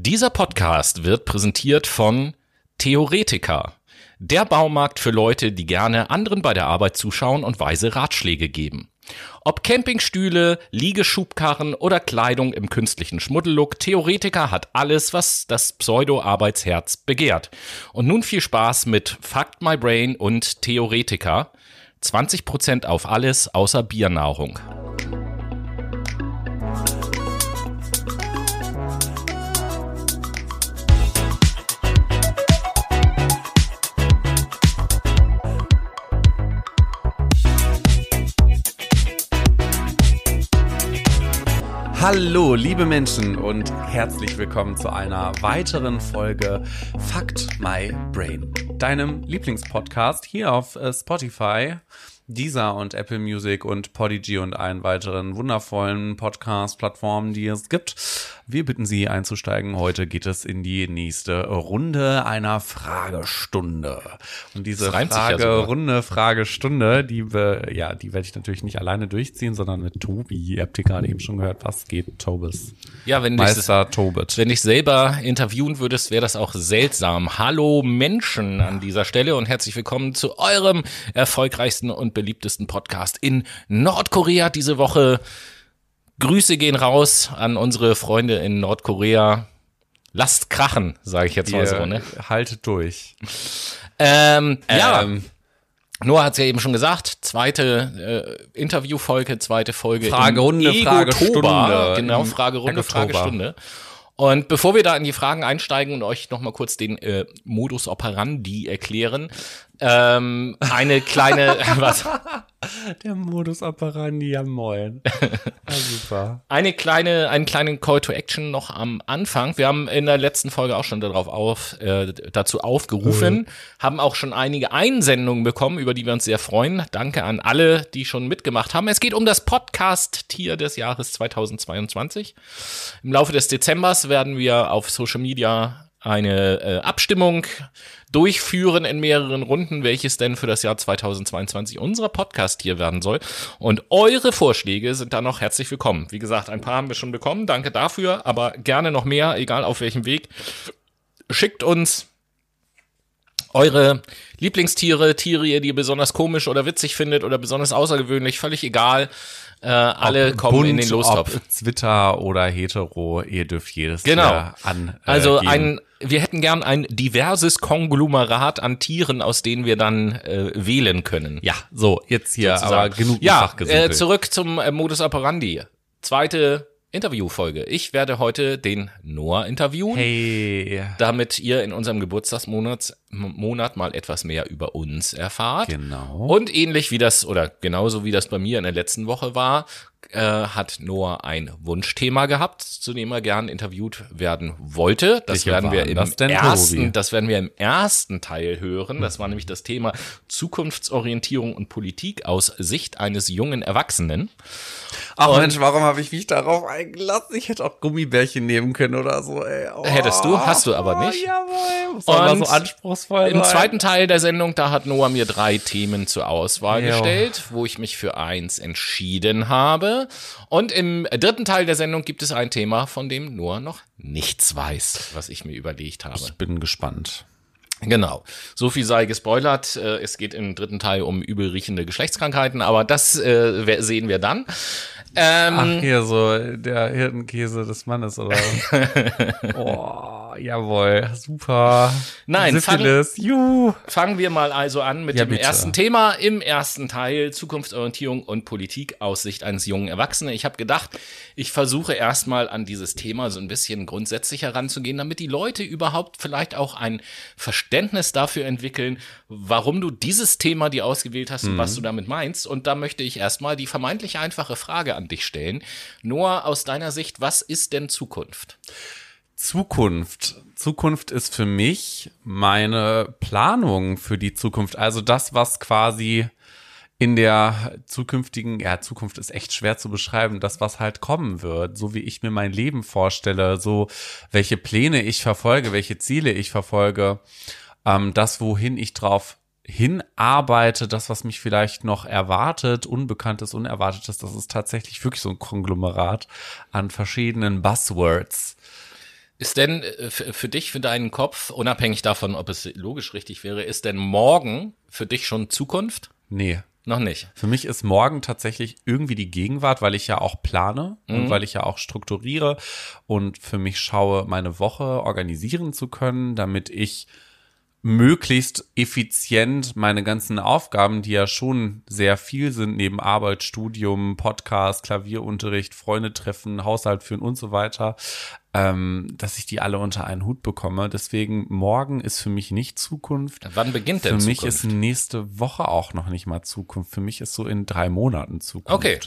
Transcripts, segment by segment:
Dieser Podcast wird präsentiert von Theoretica, der Baumarkt für Leute, die gerne anderen bei der Arbeit zuschauen und weise Ratschläge geben. Ob Campingstühle, Liegeschubkarren oder Kleidung im künstlichen Schmuddellook, Theoretica hat alles, was das Pseudo-Arbeitsherz begehrt. Und nun viel Spaß mit Fact My Brain und Theoretica. 20% auf alles außer Biernahrung. Hallo, liebe Menschen und herzlich willkommen zu einer weiteren Folge Fact My Brain, deinem Lieblingspodcast hier auf äh, Spotify Deezer und Apple Music und Podigy und allen weiteren wundervollen Podcast-Plattformen, die es gibt. Wir bitten Sie einzusteigen. Heute geht es in die nächste Runde einer Fragestunde. Und diese Fragerunde, ja Fragestunde, die, ja, die werde ich natürlich nicht alleine durchziehen, sondern mit Tobi. Ihr habt hier gerade eben schon gehört, was geht, Tobis? Ja, wenn Meister ich, Tobit. Wenn ich selber interviewen würdest, wäre das auch seltsam. Hallo Menschen an dieser Stelle und herzlich willkommen zu eurem erfolgreichsten und beliebtesten Podcast in Nordkorea diese Woche. Grüße gehen raus an unsere Freunde in Nordkorea. Lasst krachen, sage ich jetzt mal so. Ne? Haltet durch. Ähm, ja. Ähm, Noah hat es ja eben schon gesagt, zweite äh, Interviewfolge, zweite Folge. Fragerunde, Fragestunde. Genau, Fragerunde, Fragestunde. Und bevor wir da in die Fragen einsteigen und euch nochmal kurz den äh, Modus operandi erklären, ähm, eine kleine, was? Der Modus operandi, ja moin. Ja, super. Eine kleine, einen kleinen Call to Action noch am Anfang. Wir haben in der letzten Folge auch schon darauf auf, äh, dazu aufgerufen, mhm. haben auch schon einige Einsendungen bekommen, über die wir uns sehr freuen. Danke an alle, die schon mitgemacht haben. Es geht um das Podcast-Tier des Jahres 2022. Im Laufe des Dezembers werden wir auf Social Media eine äh, Abstimmung durchführen in mehreren Runden, welches denn für das Jahr 2022 unser Podcast hier werden soll. Und eure Vorschläge sind da noch herzlich willkommen. Wie gesagt, ein paar haben wir schon bekommen. Danke dafür, aber gerne noch mehr, egal auf welchem Weg. Schickt uns eure Lieblingstiere, Tiere, die ihr besonders komisch oder witzig findet oder besonders außergewöhnlich, völlig egal. Äh, alle ob kommen bunt, in den Lostopf. Twitter oder hetero, ihr dürft jedes genau. an. Äh, also ein wir hätten gern ein diverses Konglomerat an Tieren, aus denen wir dann äh, wählen können. Ja, so, jetzt hier Sozusagen. aber genug Ja, äh, zurück zum äh, Modus operandi. Zweite Interviewfolge. Ich werde heute den Noah interviewen. Hey. Damit ihr in unserem Geburtstagsmonat Monat mal etwas mehr über uns erfahrt. Genau. Und ähnlich wie das, oder genauso wie das bei mir in der letzten Woche war, äh, hat Noah ein Wunschthema gehabt, zu dem er gern interviewt werden wollte. Das Welche werden wir im ersten, Tobi? das werden wir im ersten Teil hören. Das war nämlich das Thema Zukunftsorientierung und Politik aus Sicht eines jungen Erwachsenen. Ach und Mensch, warum habe ich mich darauf eingelassen? Ich hätte auch Gummibärchen nehmen können oder so. Ey. Oh, Hättest du, hast du aber nicht. Jawohl, und so anspruchsvoll im zweiten Teil der Sendung, da hat Noah mir drei Themen zur Auswahl jo. gestellt, wo ich mich für eins entschieden habe. Und im dritten Teil der Sendung gibt es ein Thema, von dem Noah noch nichts weiß, was ich mir überlegt habe. Ich bin gespannt. Genau. So viel sei gespoilert. Äh, es geht im dritten Teil um übelriechende Geschlechtskrankheiten, aber das äh, sehen wir dann. Ähm, Ach, hier so der Hirtenkäse des Mannes, oder? oh, jawohl, super. Nein, Syphilis, fang, fangen wir mal also an mit ja, dem bitte. ersten Thema im ersten Teil Zukunftsorientierung und Politik aus Sicht eines jungen Erwachsenen. Ich habe gedacht, ich versuche erstmal an dieses Thema so ein bisschen grundsätzlich heranzugehen, damit die Leute überhaupt vielleicht auch ein Verständnis dafür entwickeln, warum du dieses Thema dir ausgewählt hast mhm. und was mhm. du damit meinst. Und da möchte ich erstmal die vermeintlich einfache Frage an dich stellen. Noah, aus deiner Sicht, was ist denn Zukunft? Zukunft. Zukunft ist für mich meine Planung für die Zukunft. Also das, was quasi in der zukünftigen, ja, Zukunft ist echt schwer zu beschreiben, das, was halt kommen wird, so wie ich mir mein Leben vorstelle, so welche Pläne ich verfolge, welche Ziele ich verfolge, ähm, das, wohin ich drauf hinarbeite, das, was mich vielleicht noch erwartet, Unbekanntes, Unerwartetes, das ist tatsächlich wirklich so ein Konglomerat an verschiedenen Buzzwords. Ist denn äh, für dich, für deinen Kopf, unabhängig davon, ob es logisch richtig wäre, ist denn morgen für dich schon Zukunft? Nee. Noch nicht. Für mich ist morgen tatsächlich irgendwie die Gegenwart, weil ich ja auch plane mhm. und weil ich ja auch strukturiere und für mich schaue, meine Woche organisieren zu können, damit ich möglichst effizient meine ganzen Aufgaben, die ja schon sehr viel sind, neben Arbeit, Studium, Podcast, Klavierunterricht, Freunde treffen, Haushalt führen und so weiter, ähm, dass ich die alle unter einen Hut bekomme. Deswegen morgen ist für mich nicht Zukunft. Wann beginnt denn Für mich Zukunft? ist nächste Woche auch noch nicht mal Zukunft. Für mich ist so in drei Monaten Zukunft. Okay.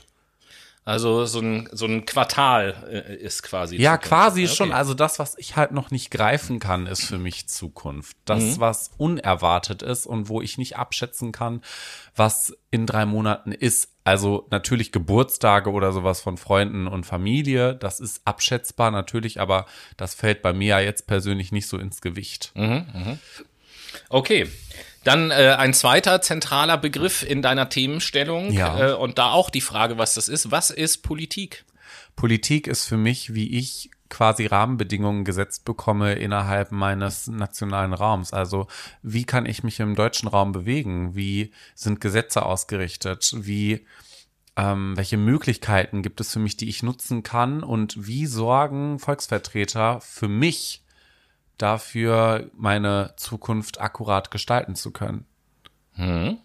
Also so ein, so ein Quartal äh, ist quasi. Ja, Zukunft. quasi okay. schon. Also das, was ich halt noch nicht greifen kann, ist für mich Zukunft. Das, mhm. was unerwartet ist und wo ich nicht abschätzen kann, was in drei Monaten ist. Also natürlich Geburtstage oder sowas von Freunden und Familie, das ist abschätzbar natürlich, aber das fällt bei mir ja jetzt persönlich nicht so ins Gewicht. Mhm, mh. Okay. Dann äh, ein zweiter zentraler Begriff in deiner Themenstellung ja. äh, und da auch die Frage, was das ist. Was ist Politik? Politik ist für mich, wie ich quasi Rahmenbedingungen gesetzt bekomme innerhalb meines nationalen Raums. Also wie kann ich mich im deutschen Raum bewegen? Wie sind Gesetze ausgerichtet? Wie ähm, welche Möglichkeiten gibt es für mich, die ich nutzen kann? Und wie sorgen Volksvertreter für mich dafür, meine Zukunft akkurat gestalten zu können. Hm.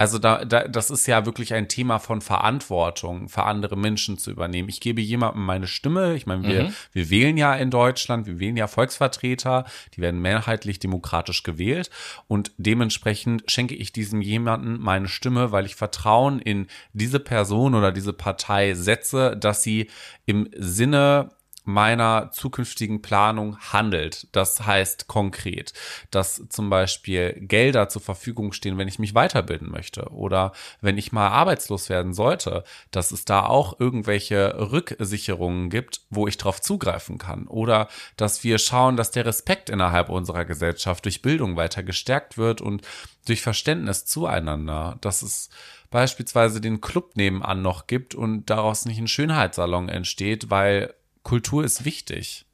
Also da, da, das ist ja wirklich ein Thema von Verantwortung, für andere Menschen zu übernehmen. Ich gebe jemandem meine Stimme. Ich meine, wir, mhm. wir wählen ja in Deutschland, wir wählen ja Volksvertreter, die werden mehrheitlich demokratisch gewählt. Und dementsprechend schenke ich diesem jemanden meine Stimme, weil ich Vertrauen in diese Person oder diese Partei setze, dass sie im Sinne meiner zukünftigen Planung handelt. Das heißt konkret, dass zum Beispiel Gelder zur Verfügung stehen, wenn ich mich weiterbilden möchte oder wenn ich mal arbeitslos werden sollte, dass es da auch irgendwelche Rücksicherungen gibt, wo ich darauf zugreifen kann oder dass wir schauen, dass der Respekt innerhalb unserer Gesellschaft durch Bildung weiter gestärkt wird und durch Verständnis zueinander, dass es beispielsweise den Club nebenan noch gibt und daraus nicht ein Schönheitssalon entsteht, weil Kultur ist wichtig.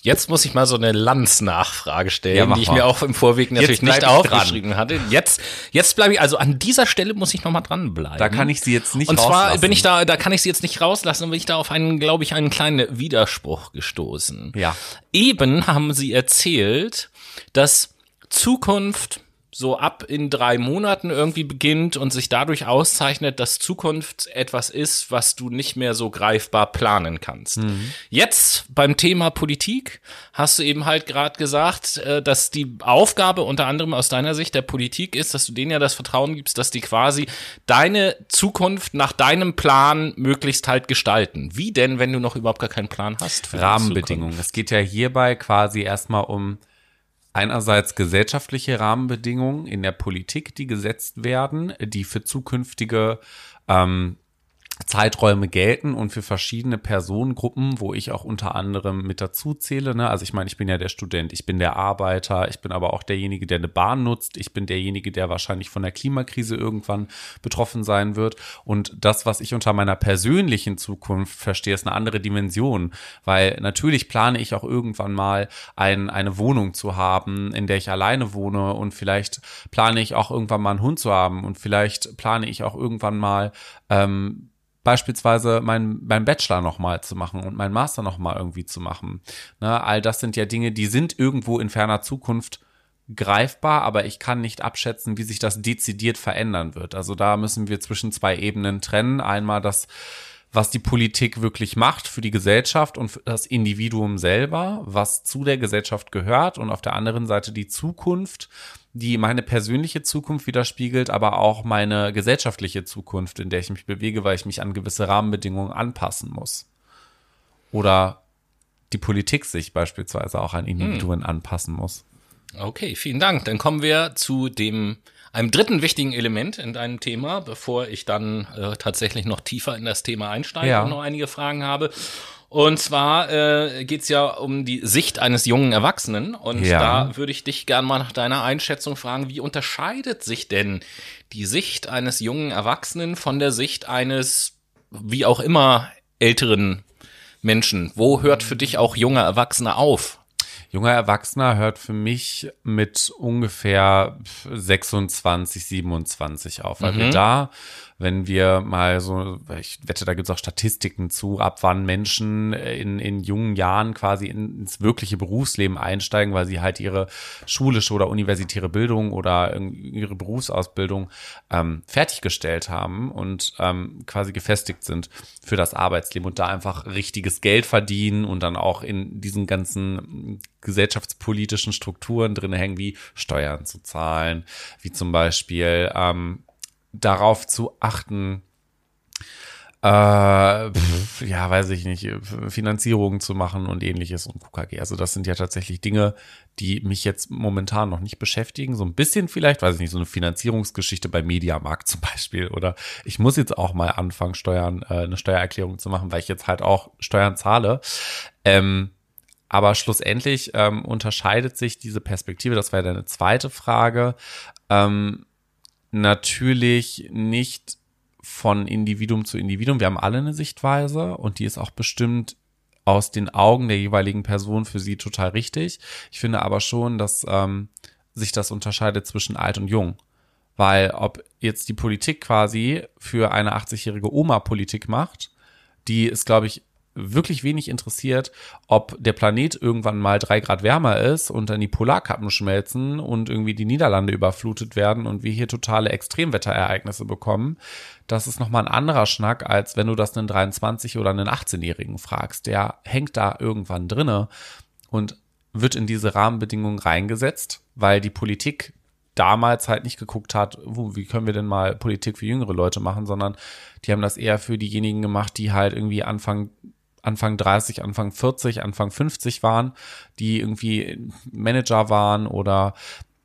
Jetzt muss ich mal so eine Lanz-Nachfrage stellen, ja, die ich mal. mir auch im Vorweg natürlich nicht aufgeschrieben dran. hatte. Jetzt, jetzt bleibe ich, also an dieser Stelle muss ich nochmal dranbleiben. Da kann ich sie jetzt nicht Und zwar bin ich da, da kann ich sie jetzt nicht rauslassen, und bin ich da auf einen, glaube ich, einen kleinen Widerspruch gestoßen. Ja. Eben haben sie erzählt, dass Zukunft so ab in drei Monaten irgendwie beginnt und sich dadurch auszeichnet, dass Zukunft etwas ist, was du nicht mehr so greifbar planen kannst. Mhm. Jetzt beim Thema Politik hast du eben halt gerade gesagt, äh, dass die Aufgabe unter anderem aus deiner Sicht der Politik ist, dass du denen ja das Vertrauen gibst, dass die quasi deine Zukunft nach deinem Plan möglichst halt gestalten. Wie denn, wenn du noch überhaupt gar keinen Plan hast? Rahmenbedingungen. Es geht ja hierbei quasi erstmal um einerseits gesellschaftliche Rahmenbedingungen in der Politik, die gesetzt werden, die für zukünftige ähm, Zeiträume gelten und für verschiedene Personengruppen, wo ich auch unter anderem mit dazu zähle. Ne? Also ich meine, ich bin ja der Student, ich bin der Arbeiter, ich bin aber auch derjenige, der eine Bahn nutzt, ich bin derjenige, der wahrscheinlich von der Klimakrise irgendwann betroffen sein wird. Und das, was ich unter meiner persönlichen Zukunft verstehe, ist eine andere Dimension, weil natürlich plane ich auch irgendwann mal ein, eine Wohnung zu haben, in der ich alleine wohne und vielleicht plane ich auch irgendwann mal einen Hund zu haben und vielleicht plane ich auch irgendwann mal ähm, beispielsweise mein, mein Bachelor nochmal zu machen und mein Master nochmal irgendwie zu machen. Ne, all das sind ja Dinge, die sind irgendwo in ferner Zukunft greifbar, aber ich kann nicht abschätzen, wie sich das dezidiert verändern wird. Also da müssen wir zwischen zwei Ebenen trennen. Einmal das, was die Politik wirklich macht für die Gesellschaft und für das Individuum selber, was zu der Gesellschaft gehört und auf der anderen Seite die Zukunft, die meine persönliche Zukunft widerspiegelt, aber auch meine gesellschaftliche Zukunft, in der ich mich bewege, weil ich mich an gewisse Rahmenbedingungen anpassen muss. Oder die Politik sich beispielsweise auch an Individuen hm. anpassen muss. Okay, vielen Dank. Dann kommen wir zu dem einem dritten wichtigen Element in deinem Thema, bevor ich dann äh, tatsächlich noch tiefer in das Thema einsteige ja. und noch einige Fragen habe. Und zwar äh, geht ja um die Sicht eines jungen Erwachsenen. Und ja. da würde ich dich gern mal nach deiner Einschätzung fragen, wie unterscheidet sich denn die Sicht eines jungen Erwachsenen von der Sicht eines, wie auch immer, älteren Menschen? Wo hört für dich auch junger Erwachsener auf? Junger Erwachsener hört für mich mit ungefähr 26, 27 auf, weil mhm. wir da wenn wir mal so, ich wette, da gibt es auch Statistiken zu, ab wann Menschen in, in jungen Jahren quasi ins wirkliche Berufsleben einsteigen, weil sie halt ihre schulische oder universitäre Bildung oder ihre Berufsausbildung ähm, fertiggestellt haben und ähm, quasi gefestigt sind für das Arbeitsleben und da einfach richtiges Geld verdienen und dann auch in diesen ganzen gesellschaftspolitischen Strukturen drin hängen, wie Steuern zu zahlen, wie zum Beispiel ähm, darauf zu achten, äh, pf, ja, weiß ich nicht, Finanzierungen zu machen und ähnliches und KKG. Also das sind ja tatsächlich Dinge, die mich jetzt momentan noch nicht beschäftigen. So ein bisschen vielleicht, weiß ich nicht, so eine Finanzierungsgeschichte bei Mediamarkt zum Beispiel. Oder ich muss jetzt auch mal anfangen, Steuern, äh, eine Steuererklärung zu machen, weil ich jetzt halt auch Steuern zahle. Ähm, aber schlussendlich ähm, unterscheidet sich diese Perspektive, das ja deine zweite Frage, ähm, natürlich nicht von Individuum zu Individuum. Wir haben alle eine Sichtweise und die ist auch bestimmt aus den Augen der jeweiligen Person für sie total richtig. Ich finde aber schon, dass ähm, sich das unterscheidet zwischen alt und jung. Weil ob jetzt die Politik quasi für eine 80-jährige Oma Politik macht, die ist, glaube ich, wirklich wenig interessiert, ob der Planet irgendwann mal drei Grad wärmer ist und dann die Polarkappen schmelzen und irgendwie die Niederlande überflutet werden und wir hier totale Extremwetterereignisse bekommen. Das ist nochmal ein anderer Schnack, als wenn du das einen 23- oder einen 18-Jährigen fragst. Der hängt da irgendwann drinne und wird in diese Rahmenbedingungen reingesetzt, weil die Politik damals halt nicht geguckt hat, wie können wir denn mal Politik für jüngere Leute machen, sondern die haben das eher für diejenigen gemacht, die halt irgendwie Anfang Anfang 30, Anfang 40, Anfang 50 waren, die irgendwie Manager waren oder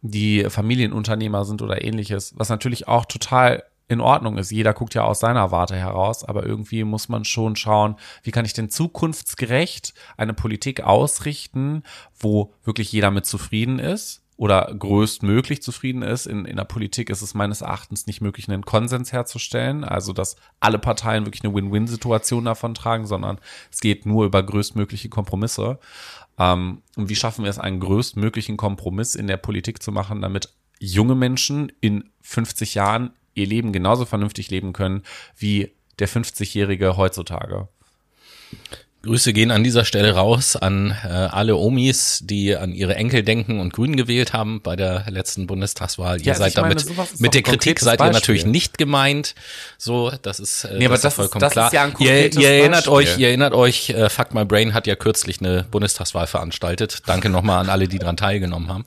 die Familienunternehmer sind oder ähnliches, was natürlich auch total in Ordnung ist. Jeder guckt ja aus seiner Warte heraus, aber irgendwie muss man schon schauen, wie kann ich denn zukunftsgerecht eine Politik ausrichten, wo wirklich jeder mit zufrieden ist oder größtmöglich zufrieden ist. In, in der Politik ist es meines Erachtens nicht möglich, einen Konsens herzustellen, also dass alle Parteien wirklich eine Win-Win-Situation davon tragen, sondern es geht nur über größtmögliche Kompromisse. Ähm, und wie schaffen wir es, einen größtmöglichen Kompromiss in der Politik zu machen, damit junge Menschen in 50 Jahren ihr Leben genauso vernünftig leben können wie der 50-Jährige heutzutage? Grüße gehen an dieser Stelle raus an äh, alle Omis, die an ihre Enkel denken und Grün gewählt haben bei der letzten Bundestagswahl. Ja, ihr seid meine, damit mit der Kritik seid ihr natürlich nicht gemeint. So, das ist, äh, nee, das, das ist vollkommen das klar. Ist ja ein ihr, ihr erinnert Beispiel. euch, ihr erinnert euch, äh, Fuck My Brain hat ja kürzlich eine Bundestagswahl veranstaltet. Danke nochmal an alle, die dran teilgenommen haben.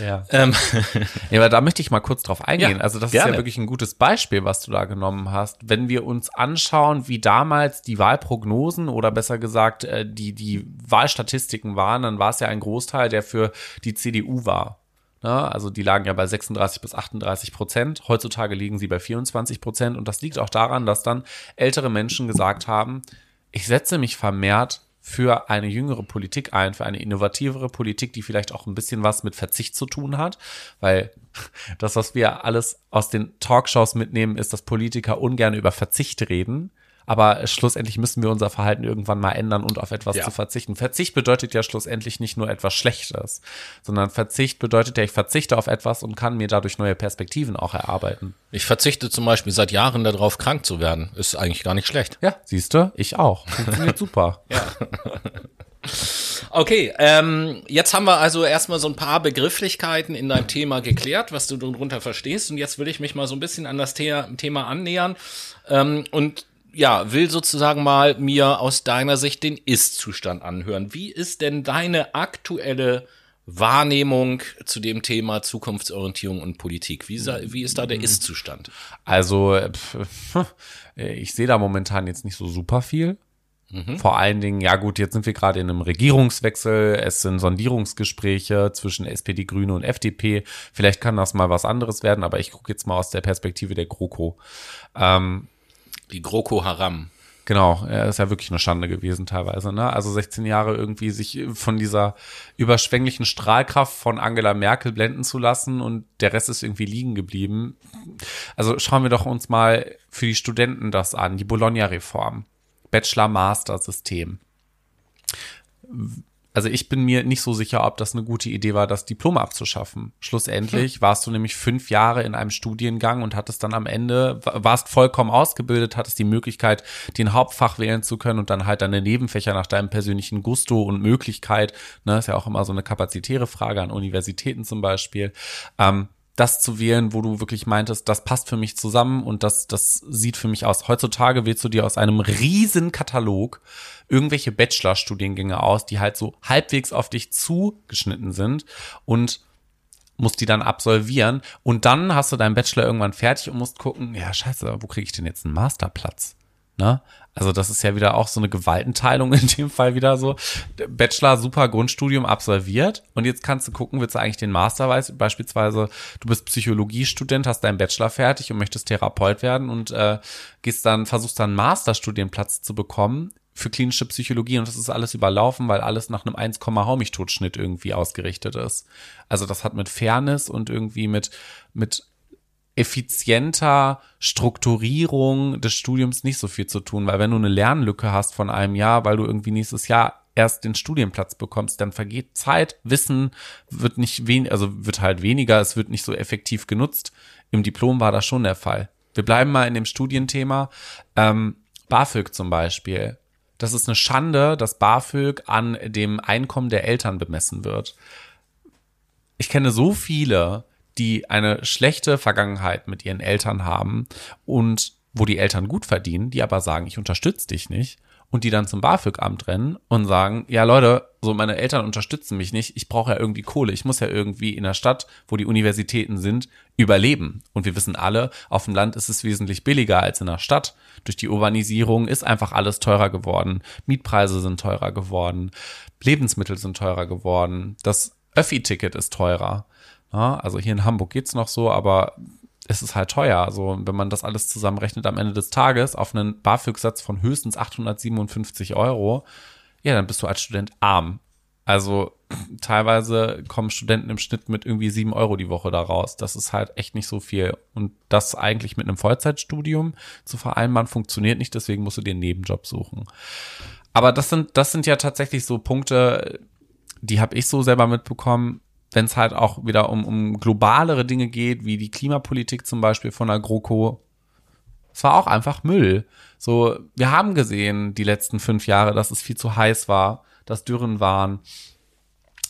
Ja. Ähm. ja, aber da möchte ich mal kurz drauf eingehen. Ja, also das gerne. ist ja wirklich ein gutes Beispiel, was du da genommen hast. Wenn wir uns anschauen, wie damals die Wahlprognosen oder besser besser gesagt, äh, die, die Wahlstatistiken waren, dann war es ja ein Großteil, der für die CDU war. Ne? Also die lagen ja bei 36 bis 38 Prozent. Heutzutage liegen sie bei 24 Prozent. Und das liegt auch daran, dass dann ältere Menschen gesagt haben, ich setze mich vermehrt für eine jüngere Politik ein, für eine innovativere Politik, die vielleicht auch ein bisschen was mit Verzicht zu tun hat, weil das, was wir alles aus den Talkshows mitnehmen, ist, dass Politiker ungern über Verzicht reden. Aber schlussendlich müssen wir unser Verhalten irgendwann mal ändern und auf etwas ja. zu verzichten. Verzicht bedeutet ja schlussendlich nicht nur etwas Schlechtes, sondern Verzicht bedeutet ja, ich verzichte auf etwas und kann mir dadurch neue Perspektiven auch erarbeiten. Ich verzichte zum Beispiel seit Jahren darauf, krank zu werden. Ist eigentlich gar nicht schlecht. Ja, siehst du, ich auch. Funktioniert super. Ja. Okay, ähm, jetzt haben wir also erstmal so ein paar Begrifflichkeiten in deinem Thema geklärt, was du darunter verstehst. Und jetzt will ich mich mal so ein bisschen an das The Thema annähern ähm, und ja, will sozusagen mal mir aus deiner Sicht den Ist-Zustand anhören. Wie ist denn deine aktuelle Wahrnehmung zu dem Thema Zukunftsorientierung und Politik? Wie, wie ist da der Ist-Zustand? Also, ich sehe da momentan jetzt nicht so super viel. Mhm. Vor allen Dingen, ja gut, jetzt sind wir gerade in einem Regierungswechsel, es sind Sondierungsgespräche zwischen SPD, Grüne und FDP. Vielleicht kann das mal was anderes werden, aber ich gucke jetzt mal aus der Perspektive der GroKo. Ähm, die GroKo Haram. Genau, er ist ja wirklich eine Schande gewesen teilweise. Ne? Also 16 Jahre irgendwie sich von dieser überschwänglichen Strahlkraft von Angela Merkel blenden zu lassen und der Rest ist irgendwie liegen geblieben. Also schauen wir doch uns mal für die Studenten das an, die Bologna-Reform, Bachelor-Master-System. Also ich bin mir nicht so sicher, ob das eine gute Idee war, das Diplom abzuschaffen. Schlussendlich warst du nämlich fünf Jahre in einem Studiengang und hattest dann am Ende, warst vollkommen ausgebildet, hattest die Möglichkeit, den Hauptfach wählen zu können und dann halt deine Nebenfächer nach deinem persönlichen Gusto und Möglichkeit, ne, ist ja auch immer so eine kapazitäre Frage an Universitäten zum Beispiel, ähm, das zu wählen, wo du wirklich meintest, das passt für mich zusammen und das, das sieht für mich aus. Heutzutage wählst du dir aus einem riesen Katalog irgendwelche Bachelorstudiengänge aus, die halt so halbwegs auf dich zugeschnitten sind und musst die dann absolvieren und dann hast du deinen Bachelor irgendwann fertig und musst gucken, ja scheiße, wo kriege ich denn jetzt einen Masterplatz? Ne? Also das ist ja wieder auch so eine Gewaltenteilung in dem Fall wieder so. Bachelor, super Grundstudium absolviert und jetzt kannst du gucken, willst du eigentlich den Master, weißt, beispielsweise du bist Psychologiestudent, hast deinen Bachelor fertig und möchtest Therapeut werden und äh, gehst dann, versuchst dann einen Masterstudienplatz zu bekommen für klinische Psychologie und das ist alles überlaufen, weil alles nach einem 1, Hau mich Totschnitt irgendwie ausgerichtet ist. Also das hat mit Fairness und irgendwie mit, mit effizienter Strukturierung des Studiums nicht so viel zu tun, weil wenn du eine Lernlücke hast von einem Jahr, weil du irgendwie nächstes Jahr erst den Studienplatz bekommst, dann vergeht Zeit, Wissen wird nicht wen, also wird halt weniger, es wird nicht so effektiv genutzt. Im Diplom war das schon der Fall. Wir bleiben mal in dem Studienthema. Ähm, BAföG zum Beispiel. Das ist eine Schande, dass BAföG an dem Einkommen der Eltern bemessen wird. Ich kenne so viele, die eine schlechte Vergangenheit mit ihren Eltern haben und wo die Eltern gut verdienen, die aber sagen, ich unterstütze dich nicht und die dann zum BAföG-Amt rennen und sagen, ja Leute, so meine Eltern unterstützen mich nicht, ich brauche ja irgendwie Kohle, ich muss ja irgendwie in der Stadt, wo die Universitäten sind, überleben. Und wir wissen alle, auf dem Land ist es wesentlich billiger als in der Stadt. Durch die Urbanisierung ist einfach alles teurer geworden, Mietpreise sind teurer geworden, Lebensmittel sind teurer geworden, das Öffi-Ticket ist teurer. Ja, also hier in Hamburg geht's noch so, aber es ist halt teuer. Also wenn man das alles zusammenrechnet am Ende des Tages auf einen BAföG-Satz von höchstens 857 Euro, ja, dann bist du als Student arm. Also teilweise kommen Studenten im Schnitt mit irgendwie sieben Euro die Woche da raus. Das ist halt echt nicht so viel. Und das eigentlich mit einem Vollzeitstudium zu vereinbaren, funktioniert nicht. Deswegen musst du dir einen Nebenjob suchen. Aber das sind, das sind ja tatsächlich so Punkte, die habe ich so selber mitbekommen wenn es halt auch wieder um, um globalere Dinge geht, wie die Klimapolitik zum Beispiel von der GroKo, es war auch einfach Müll. So, wir haben gesehen die letzten fünf Jahre, dass es viel zu heiß war, dass Dürren waren.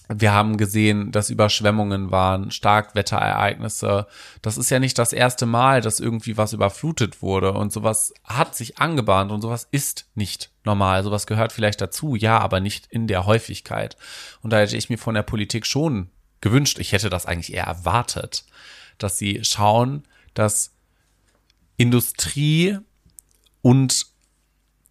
Wir haben gesehen, dass Überschwemmungen waren, Starkwetterereignisse. Das ist ja nicht das erste Mal, dass irgendwie was überflutet wurde und sowas hat sich angebahnt und sowas ist nicht normal. Sowas gehört vielleicht dazu, ja, aber nicht in der Häufigkeit. Und da hätte ich mir von der Politik schon gewünscht, ich hätte das eigentlich eher erwartet, dass sie schauen, dass Industrie und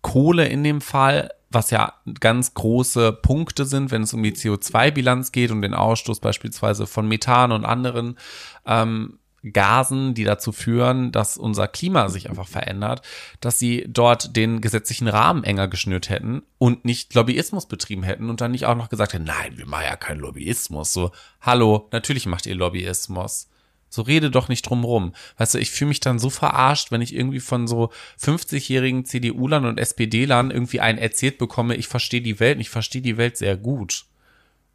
Kohle in dem Fall, was ja ganz große Punkte sind, wenn es um die CO2-Bilanz geht und den Ausstoß beispielsweise von Methan und anderen ähm, Gasen, die dazu führen, dass unser Klima sich einfach verändert, dass sie dort den gesetzlichen Rahmen enger geschnürt hätten und nicht Lobbyismus betrieben hätten und dann nicht auch noch gesagt hätten, nein, wir machen ja keinen Lobbyismus. So, hallo, natürlich macht ihr Lobbyismus. So rede doch nicht drum rum. Weißt du, ich fühle mich dann so verarscht, wenn ich irgendwie von so 50-jährigen CDU-Lern und SPD-Lern irgendwie einen erzählt bekomme, ich verstehe die Welt, und ich verstehe die Welt sehr gut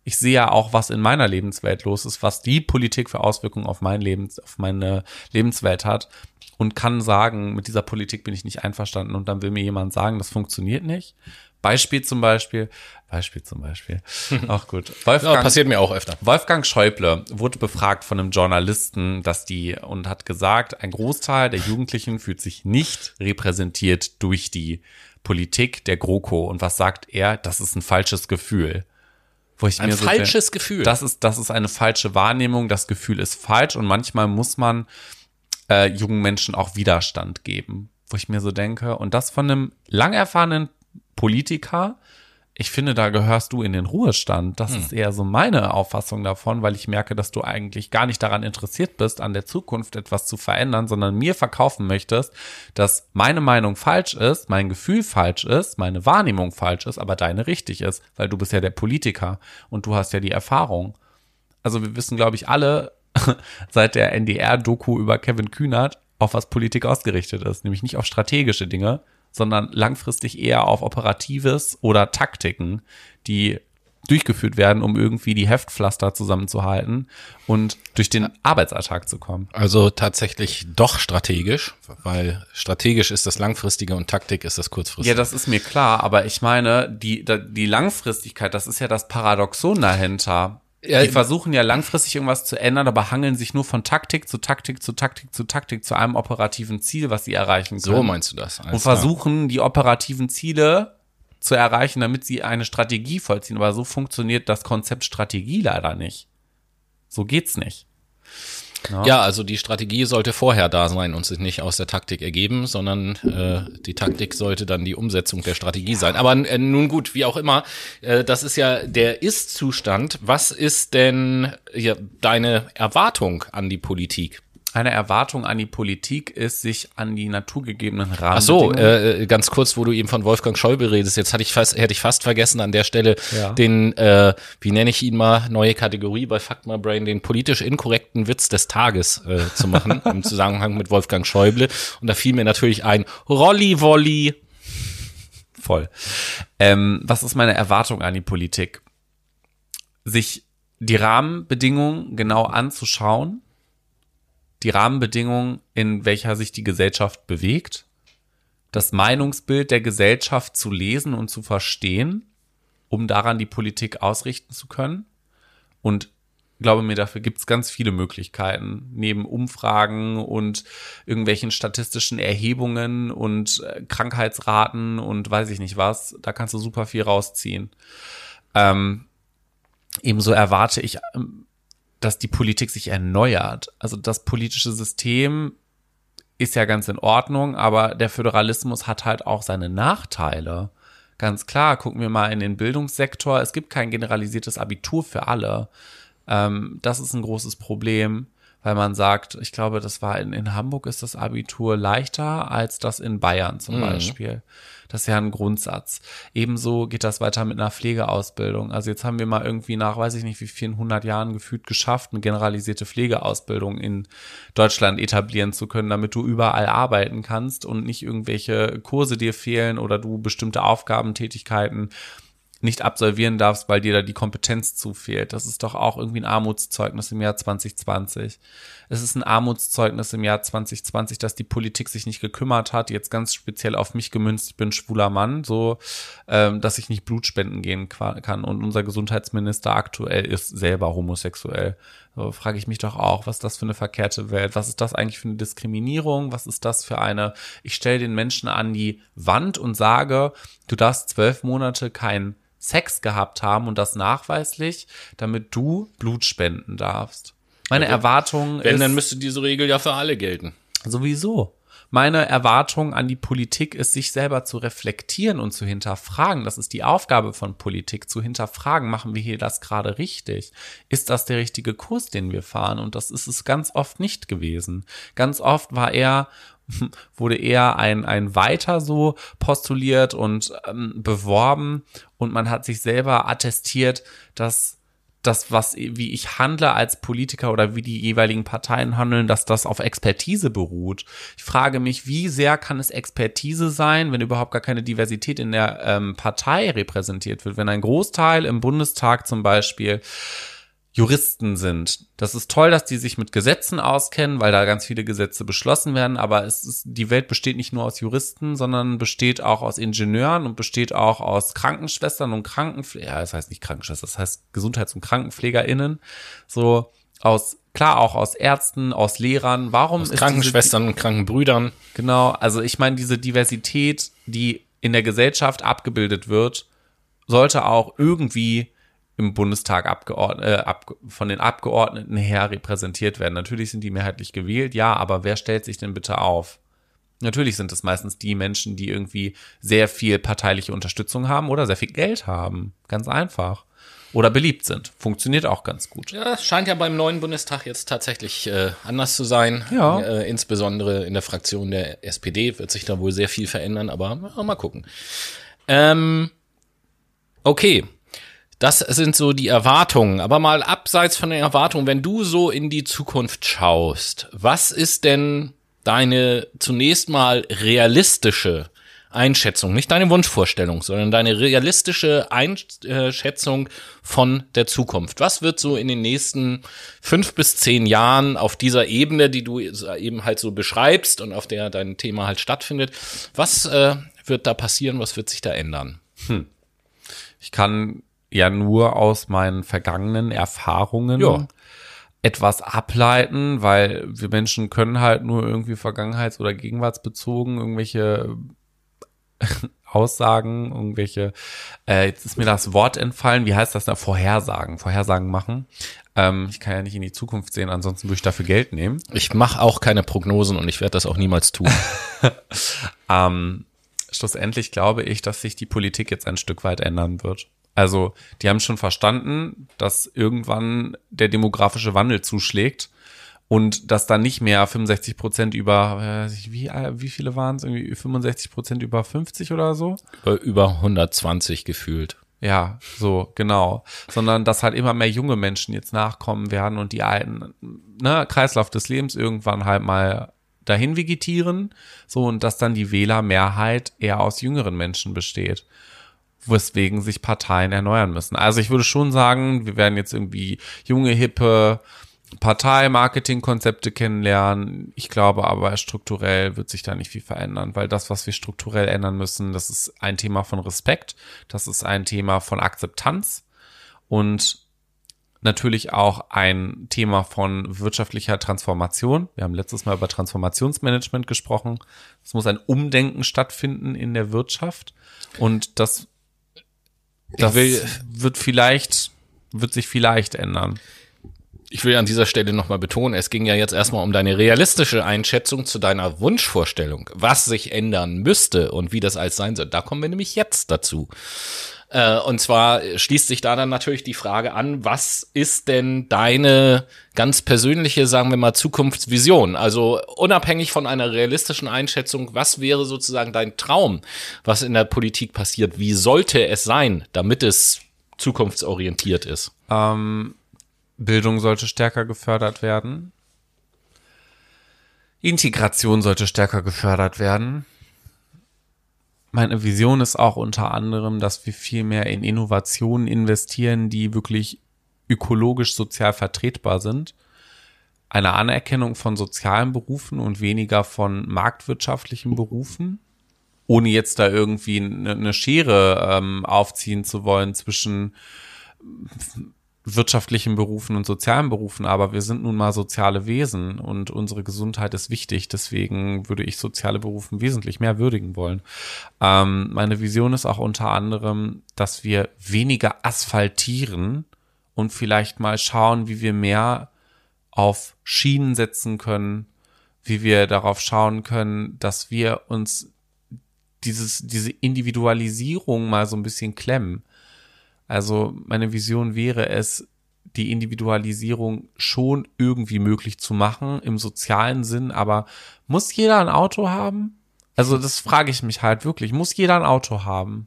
ich sehe ja auch, was in meiner Lebenswelt los ist, was die Politik für Auswirkungen auf mein Lebens, auf meine Lebenswelt hat und kann sagen, mit dieser Politik bin ich nicht einverstanden und dann will mir jemand sagen, das funktioniert nicht. Beispiel zum Beispiel, Beispiel zum Beispiel, auch gut. Wolfgang, ja, passiert mir auch öfter. Wolfgang Schäuble wurde befragt von einem Journalisten, dass die und hat gesagt, ein Großteil der Jugendlichen fühlt sich nicht repräsentiert durch die Politik der GroKo. Und was sagt er? Das ist ein falsches Gefühl. Ein falsches so Gefühl. Das ist, das ist eine falsche Wahrnehmung. Das Gefühl ist falsch und manchmal muss man äh, jungen Menschen auch Widerstand geben. Wo ich mir so denke, und das von einem lang erfahrenen Politiker, ich finde, da gehörst du in den Ruhestand. Das hm. ist eher so meine Auffassung davon, weil ich merke, dass du eigentlich gar nicht daran interessiert bist, an der Zukunft etwas zu verändern, sondern mir verkaufen möchtest, dass meine Meinung falsch ist, mein Gefühl falsch ist, meine Wahrnehmung falsch ist, aber deine richtig ist, weil du bist ja der Politiker und du hast ja die Erfahrung. Also wir wissen, glaube ich, alle seit der NDR-Doku über Kevin Kühnert, auf was Politik ausgerichtet ist, nämlich nicht auf strategische Dinge, sondern langfristig eher auf Operatives oder Taktiken, die durchgeführt werden, um irgendwie die Heftpflaster zusammenzuhalten und durch den Arbeitsalltag zu kommen. Also tatsächlich doch strategisch, weil strategisch ist das Langfristige und Taktik ist das Kurzfristige. Ja, das ist mir klar, aber ich meine, die, die Langfristigkeit, das ist ja das Paradoxon dahinter. Ja, die versuchen ja langfristig irgendwas zu ändern, aber hangeln sich nur von Taktik zu Taktik zu Taktik zu Taktik zu einem operativen Ziel, was sie erreichen können. So meinst du das? Alles und versuchen die operativen Ziele zu erreichen, damit sie eine Strategie vollziehen. Aber so funktioniert das Konzept Strategie leider nicht. So geht's nicht. Ja. ja, also die Strategie sollte vorher da sein und sich nicht aus der Taktik ergeben, sondern äh, die Taktik sollte dann die Umsetzung der Strategie sein. Aber äh, nun gut, wie auch immer, äh, das ist ja der Ist-Zustand. Was ist denn ja, deine Erwartung an die Politik? Eine Erwartung an die Politik ist, sich an die naturgegebenen Rahmenbedingungen. Ach so, äh, ganz kurz, wo du eben von Wolfgang Schäuble redest, jetzt hatte ich fast, hätte ich fast vergessen an der Stelle ja. den, äh, wie nenne ich ihn mal, neue Kategorie bei Fuck My Brain, den politisch inkorrekten Witz des Tages äh, zu machen, im Zusammenhang mit Wolfgang Schäuble. Und da fiel mir natürlich ein Rolli-Wolli. Voll. Ähm, was ist meine Erwartung an die Politik? Sich die Rahmenbedingungen genau anzuschauen die Rahmenbedingungen, in welcher sich die Gesellschaft bewegt, das Meinungsbild der Gesellschaft zu lesen und zu verstehen, um daran die Politik ausrichten zu können. Und glaube mir, dafür gibt es ganz viele Möglichkeiten. Neben Umfragen und irgendwelchen statistischen Erhebungen und äh, Krankheitsraten und weiß ich nicht was, da kannst du super viel rausziehen. Ähm, ebenso erwarte ich ähm, dass die Politik sich erneuert. Also das politische System ist ja ganz in Ordnung, aber der Föderalismus hat halt auch seine Nachteile. Ganz klar, gucken wir mal in den Bildungssektor. Es gibt kein generalisiertes Abitur für alle. Ähm, das ist ein großes Problem weil man sagt, ich glaube, das war in, in Hamburg ist das Abitur leichter als das in Bayern zum mhm. Beispiel. Das ist ja ein Grundsatz. Ebenso geht das weiter mit einer Pflegeausbildung. Also jetzt haben wir mal irgendwie nach, weiß ich nicht, wie vielen hundert Jahren gefühlt geschafft, eine generalisierte Pflegeausbildung in Deutschland etablieren zu können, damit du überall arbeiten kannst und nicht irgendwelche Kurse dir fehlen oder du bestimmte Aufgabentätigkeiten nicht absolvieren darfst, weil dir da die Kompetenz zufehlt. Das ist doch auch irgendwie ein Armutszeugnis im Jahr 2020. Es ist ein Armutszeugnis im Jahr 2020, dass die Politik sich nicht gekümmert hat, jetzt ganz speziell auf mich gemünzt, ich bin schwuler Mann, so, ähm, dass ich nicht Blut spenden gehen kann. Und unser Gesundheitsminister aktuell ist selber homosexuell. So frage ich mich doch auch, was ist das für eine verkehrte Welt? Was ist das eigentlich für eine Diskriminierung? Was ist das für eine, ich stelle den Menschen an die Wand und sage, du darfst zwölf Monate kein Sex gehabt haben und das nachweislich, damit du Blut spenden darfst. Meine ja, Erwartung Wenn, ist, dann müsste diese Regel ja für alle gelten. Sowieso. Meine Erwartung an die Politik ist, sich selber zu reflektieren und zu hinterfragen. Das ist die Aufgabe von Politik, zu hinterfragen, machen wir hier das gerade richtig? Ist das der richtige Kurs, den wir fahren? Und das ist es ganz oft nicht gewesen. Ganz oft war er wurde eher ein, ein Weiter so postuliert und ähm, beworben und man hat sich selber attestiert, dass das, was, wie ich handle als Politiker oder wie die jeweiligen Parteien handeln, dass das auf Expertise beruht. Ich frage mich, wie sehr kann es Expertise sein, wenn überhaupt gar keine Diversität in der ähm, Partei repräsentiert wird? Wenn ein Großteil im Bundestag zum Beispiel Juristen sind. Das ist toll, dass die sich mit Gesetzen auskennen, weil da ganz viele Gesetze beschlossen werden, aber es ist, die Welt besteht nicht nur aus Juristen, sondern besteht auch aus Ingenieuren und besteht auch aus Krankenschwestern und Krankenpfleger, ja, das heißt nicht Krankenschwestern, das heißt Gesundheits- und KrankenpflegerInnen, so aus, klar auch aus Ärzten, aus Lehrern, warum aus ist Krankenschwestern diese, und Krankenbrüdern. Genau, also ich meine, diese Diversität, die in der Gesellschaft abgebildet wird, sollte auch irgendwie im Bundestag abgeordnet, äh, ab, von den Abgeordneten her repräsentiert werden. Natürlich sind die mehrheitlich gewählt, ja, aber wer stellt sich denn bitte auf? Natürlich sind es meistens die Menschen, die irgendwie sehr viel parteiliche Unterstützung haben oder sehr viel Geld haben. Ganz einfach. Oder beliebt sind. Funktioniert auch ganz gut. Ja, scheint ja beim neuen Bundestag jetzt tatsächlich äh, anders zu sein. Ja. Äh, insbesondere in der Fraktion der SPD wird sich da wohl sehr viel verändern, aber mal gucken. Ähm, okay, das sind so die Erwartungen. Aber mal abseits von den Erwartungen, wenn du so in die Zukunft schaust, was ist denn deine zunächst mal realistische Einschätzung, nicht deine Wunschvorstellung, sondern deine realistische Einschätzung von der Zukunft. Was wird so in den nächsten fünf bis zehn Jahren auf dieser Ebene, die du eben halt so beschreibst und auf der dein Thema halt stattfindet, was äh, wird da passieren, was wird sich da ändern? Hm. Ich kann ja nur aus meinen vergangenen Erfahrungen ja. etwas ableiten, weil wir Menschen können halt nur irgendwie vergangenheits- oder gegenwartsbezogen irgendwelche Aussagen, irgendwelche, äh, jetzt ist mir das Wort entfallen, wie heißt das da? Vorhersagen, Vorhersagen machen. Ähm, ich kann ja nicht in die Zukunft sehen, ansonsten würde ich dafür Geld nehmen. Ich mache auch keine Prognosen und ich werde das auch niemals tun. ähm, schlussendlich glaube ich, dass sich die Politik jetzt ein Stück weit ändern wird. Also, die haben schon verstanden, dass irgendwann der demografische Wandel zuschlägt und dass dann nicht mehr 65 Prozent über, äh, wie, wie viele waren es? Irgendwie 65 Prozent über 50 oder so? Über, über 120 gefühlt. Ja, so, genau. Sondern dass halt immer mehr junge Menschen jetzt nachkommen werden und die alten, ne, Kreislauf des Lebens irgendwann halt mal dahin vegetieren. So, und dass dann die Wählermehrheit eher aus jüngeren Menschen besteht weswegen sich Parteien erneuern müssen. Also ich würde schon sagen, wir werden jetzt irgendwie junge, hippe Partei-Marketing-Konzepte kennenlernen. Ich glaube aber, strukturell wird sich da nicht viel verändern, weil das, was wir strukturell ändern müssen, das ist ein Thema von Respekt, das ist ein Thema von Akzeptanz und natürlich auch ein Thema von wirtschaftlicher Transformation. Wir haben letztes Mal über Transformationsmanagement gesprochen. Es muss ein Umdenken stattfinden in der Wirtschaft und das, das wird vielleicht, wird sich vielleicht ändern ich will an dieser Stelle nochmal betonen, es ging ja jetzt erstmal um deine realistische Einschätzung zu deiner Wunschvorstellung, was sich ändern müsste und wie das alles sein soll. Da kommen wir nämlich jetzt dazu. Äh, und zwar schließt sich da dann natürlich die Frage an, was ist denn deine ganz persönliche, sagen wir mal, Zukunftsvision? Also unabhängig von einer realistischen Einschätzung, was wäre sozusagen dein Traum, was in der Politik passiert? Wie sollte es sein, damit es zukunftsorientiert ist? Ähm Bildung sollte stärker gefördert werden. Integration sollte stärker gefördert werden. Meine Vision ist auch unter anderem, dass wir viel mehr in Innovationen investieren, die wirklich ökologisch sozial vertretbar sind. Eine Anerkennung von sozialen Berufen und weniger von marktwirtschaftlichen Berufen. Ohne jetzt da irgendwie eine Schere ähm, aufziehen zu wollen zwischen wirtschaftlichen Berufen und sozialen Berufen, aber wir sind nun mal soziale Wesen und unsere Gesundheit ist wichtig. Deswegen würde ich soziale Berufen wesentlich mehr würdigen wollen. Ähm, meine Vision ist auch unter anderem, dass wir weniger asphaltieren und vielleicht mal schauen, wie wir mehr auf Schienen setzen können, wie wir darauf schauen können, dass wir uns dieses, diese Individualisierung mal so ein bisschen klemmen. Also meine Vision wäre es, die Individualisierung schon irgendwie möglich zu machen im sozialen Sinn, aber muss jeder ein Auto haben? Also das frage ich mich halt wirklich. Muss jeder ein Auto haben?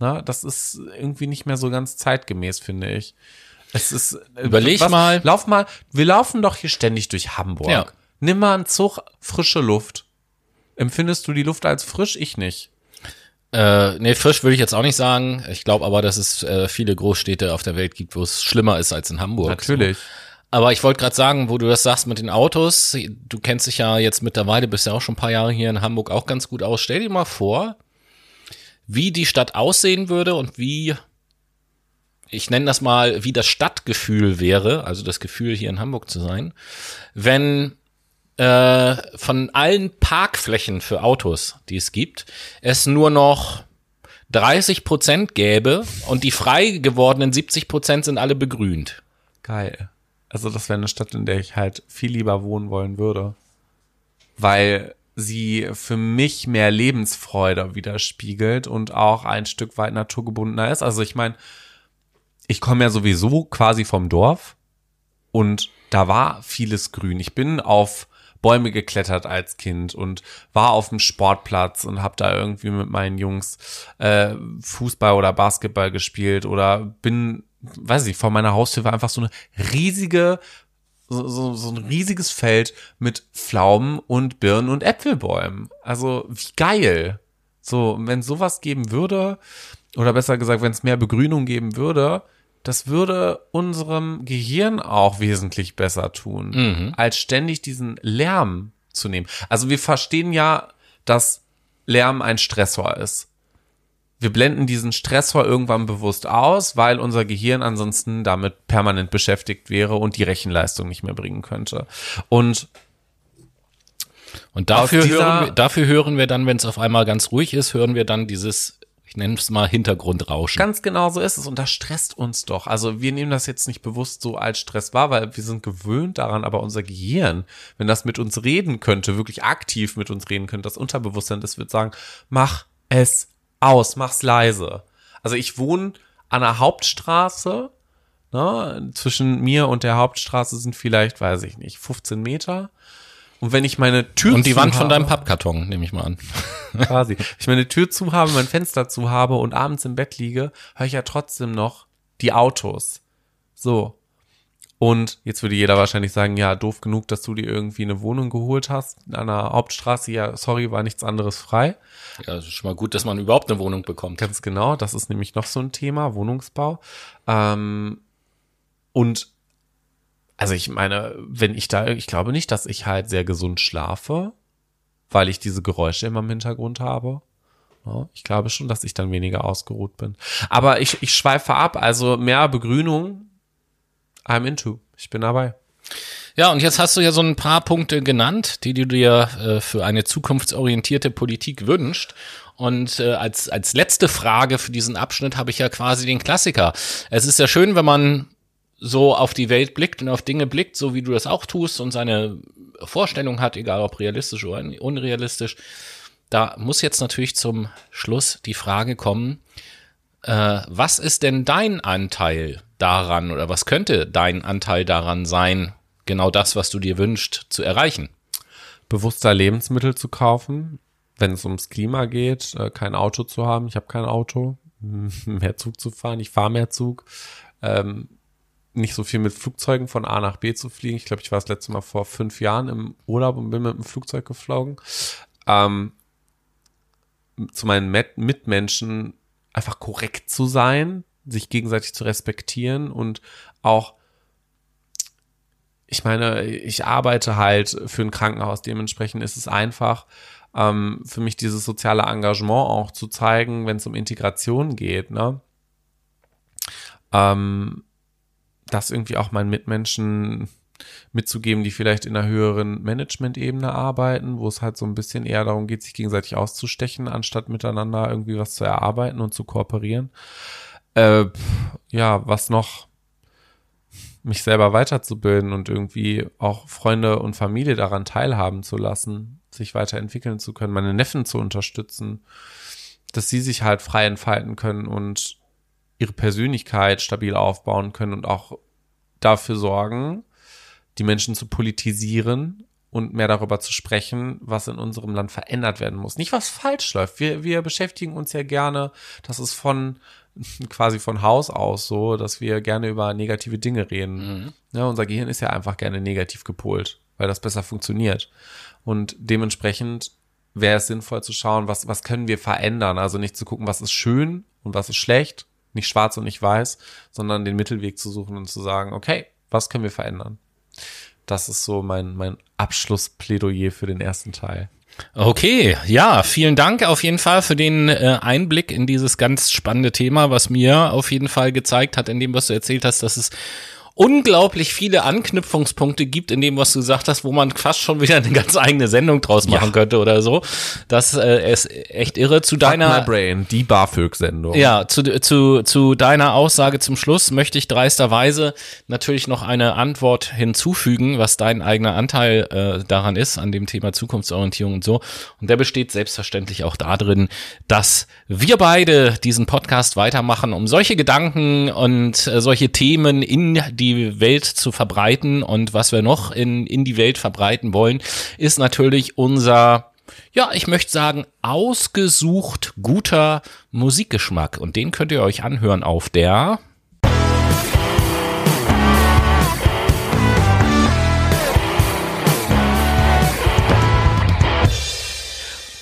Ne? Das ist irgendwie nicht mehr so ganz zeitgemäß, finde ich. Es ist. Äh, Überleg was, mal. Lauf mal. Wir laufen doch hier ständig durch Hamburg. Ja. Nimm mal einen Zug, frische Luft. Empfindest du die Luft als frisch? Ich nicht. Äh, nee, frisch würde ich jetzt auch nicht sagen. Ich glaube aber, dass es äh, viele Großstädte auf der Welt gibt, wo es schlimmer ist als in Hamburg. Natürlich. So. Aber ich wollte gerade sagen, wo du das sagst mit den Autos, du kennst dich ja jetzt mittlerweile, bist ja auch schon ein paar Jahre hier in Hamburg auch ganz gut aus. Stell dir mal vor, wie die Stadt aussehen würde und wie, ich nenne das mal, wie das Stadtgefühl wäre, also das Gefühl hier in Hamburg zu sein, wenn äh, von allen Parkflächen für Autos, die es gibt, es nur noch 30 Prozent gäbe und die frei gewordenen 70 Prozent sind alle begrünt. Geil. Also das wäre eine Stadt, in der ich halt viel lieber wohnen wollen würde. Weil sie für mich mehr Lebensfreude widerspiegelt und auch ein Stück weit naturgebundener ist. Also ich meine, ich komme ja sowieso quasi vom Dorf und da war vieles grün. Ich bin auf Bäume geklettert als Kind und war auf dem Sportplatz und habe da irgendwie mit meinen Jungs äh, Fußball oder Basketball gespielt oder bin, weiß ich, vor meiner Haustür war einfach so eine riesige so, so, so ein riesiges Feld mit Pflaumen und Birnen und Äpfelbäumen. Also wie geil. So, wenn sowas geben würde, oder besser gesagt, wenn es mehr Begrünung geben würde, das würde unserem Gehirn auch wesentlich besser tun, mhm. als ständig diesen Lärm zu nehmen. Also wir verstehen ja, dass Lärm ein Stressor ist. Wir blenden diesen Stressor irgendwann bewusst aus, weil unser Gehirn ansonsten damit permanent beschäftigt wäre und die Rechenleistung nicht mehr bringen könnte. Und und dafür hören, wir, dafür hören wir dann, wenn es auf einmal ganz ruhig ist, hören wir dann dieses ich nenne es mal Hintergrundrauschen. Ganz genau so ist es und das stresst uns doch. Also wir nehmen das jetzt nicht bewusst so als Stress wahr, weil wir sind gewöhnt daran, aber unser Gehirn, wenn das mit uns reden könnte, wirklich aktiv mit uns reden könnte, das Unterbewusstsein, das wird sagen, mach es aus, mach's leise. Also ich wohne an der Hauptstraße, ne, zwischen mir und der Hauptstraße sind vielleicht, weiß ich nicht, 15 Meter. Und wenn ich meine Tür Und die Wand habe, von deinem Pappkarton, nehme ich mal an. Quasi. Ich meine Tür zu habe, mein Fenster zu habe und abends im Bett liege, höre ich ja trotzdem noch die Autos. So. Und jetzt würde jeder wahrscheinlich sagen, ja, doof genug, dass du dir irgendwie eine Wohnung geholt hast an der Hauptstraße. Ja, sorry, war nichts anderes frei. Ja, ist schon mal gut, dass man überhaupt eine Wohnung bekommt. Ganz genau, das ist nämlich noch so ein Thema, Wohnungsbau. Ähm, und also ich meine, wenn ich da, ich glaube nicht, dass ich halt sehr gesund schlafe, weil ich diese Geräusche immer im Hintergrund habe. Ich glaube schon, dass ich dann weniger ausgeruht bin. Aber ich, ich schweife ab, also mehr Begrünung, I'm into. Ich bin dabei. Ja, und jetzt hast du ja so ein paar Punkte genannt, die du dir äh, für eine zukunftsorientierte Politik wünscht. Und äh, als, als letzte Frage für diesen Abschnitt habe ich ja quasi den Klassiker. Es ist ja schön, wenn man so auf die Welt blickt und auf Dinge blickt, so wie du das auch tust und seine Vorstellung hat, egal ob realistisch oder unrealistisch. Da muss jetzt natürlich zum Schluss die Frage kommen, äh, was ist denn dein Anteil daran oder was könnte dein Anteil daran sein, genau das, was du dir wünschst, zu erreichen? Bewusster Lebensmittel zu kaufen, wenn es ums Klima geht, äh, kein Auto zu haben. Ich habe kein Auto, mehr Zug zu fahren, ich fahre mehr Zug. Ähm, nicht so viel mit Flugzeugen von A nach B zu fliegen. Ich glaube, ich war das letzte Mal vor fünf Jahren im Urlaub und bin mit dem Flugzeug geflogen. Ähm, zu meinen Mitmenschen einfach korrekt zu sein, sich gegenseitig zu respektieren und auch ich meine, ich arbeite halt für ein Krankenhaus, dementsprechend ist es einfach ähm, für mich dieses soziale Engagement auch zu zeigen, wenn es um Integration geht, ne? Ähm, das irgendwie auch meinen Mitmenschen mitzugeben, die vielleicht in einer höheren Management-Ebene arbeiten, wo es halt so ein bisschen eher darum geht, sich gegenseitig auszustechen, anstatt miteinander irgendwie was zu erarbeiten und zu kooperieren. Äh, ja, was noch? Mich selber weiterzubilden und irgendwie auch Freunde und Familie daran teilhaben zu lassen, sich weiterentwickeln zu können, meine Neffen zu unterstützen, dass sie sich halt frei entfalten können und ihre Persönlichkeit stabil aufbauen können und auch dafür sorgen, die Menschen zu politisieren und mehr darüber zu sprechen, was in unserem Land verändert werden muss. Nicht, was falsch läuft. Wir, wir beschäftigen uns ja gerne, das ist von quasi von Haus aus so, dass wir gerne über negative Dinge reden. Mhm. Ja, unser Gehirn ist ja einfach gerne negativ gepolt, weil das besser funktioniert. Und dementsprechend wäre es sinnvoll zu schauen, was, was können wir verändern. Also nicht zu gucken, was ist schön und was ist schlecht, nicht schwarz und nicht weiß, sondern den Mittelweg zu suchen und zu sagen, okay, was können wir verändern? Das ist so mein, mein Abschlussplädoyer für den ersten Teil. Okay, ja, vielen Dank auf jeden Fall für den äh, Einblick in dieses ganz spannende Thema, was mir auf jeden Fall gezeigt hat, in dem, was du erzählt hast, dass es unglaublich viele Anknüpfungspunkte gibt in dem, was du gesagt hast, wo man fast schon wieder eine ganz eigene Sendung draus machen ja. könnte oder so. Das äh, ist echt irre. Zu deiner My Brain, die BAföG-Sendung. Ja, zu, zu, zu deiner Aussage zum Schluss möchte ich dreisterweise natürlich noch eine Antwort hinzufügen, was dein eigener Anteil äh, daran ist, an dem Thema Zukunftsorientierung und so. Und der besteht selbstverständlich auch darin, dass wir beide diesen Podcast weitermachen, um solche Gedanken und äh, solche Themen in die Welt zu verbreiten. Und was wir noch in, in die Welt verbreiten wollen, ist natürlich unser ja, ich möchte sagen, ausgesucht guter Musikgeschmack. Und den könnt ihr euch anhören auf der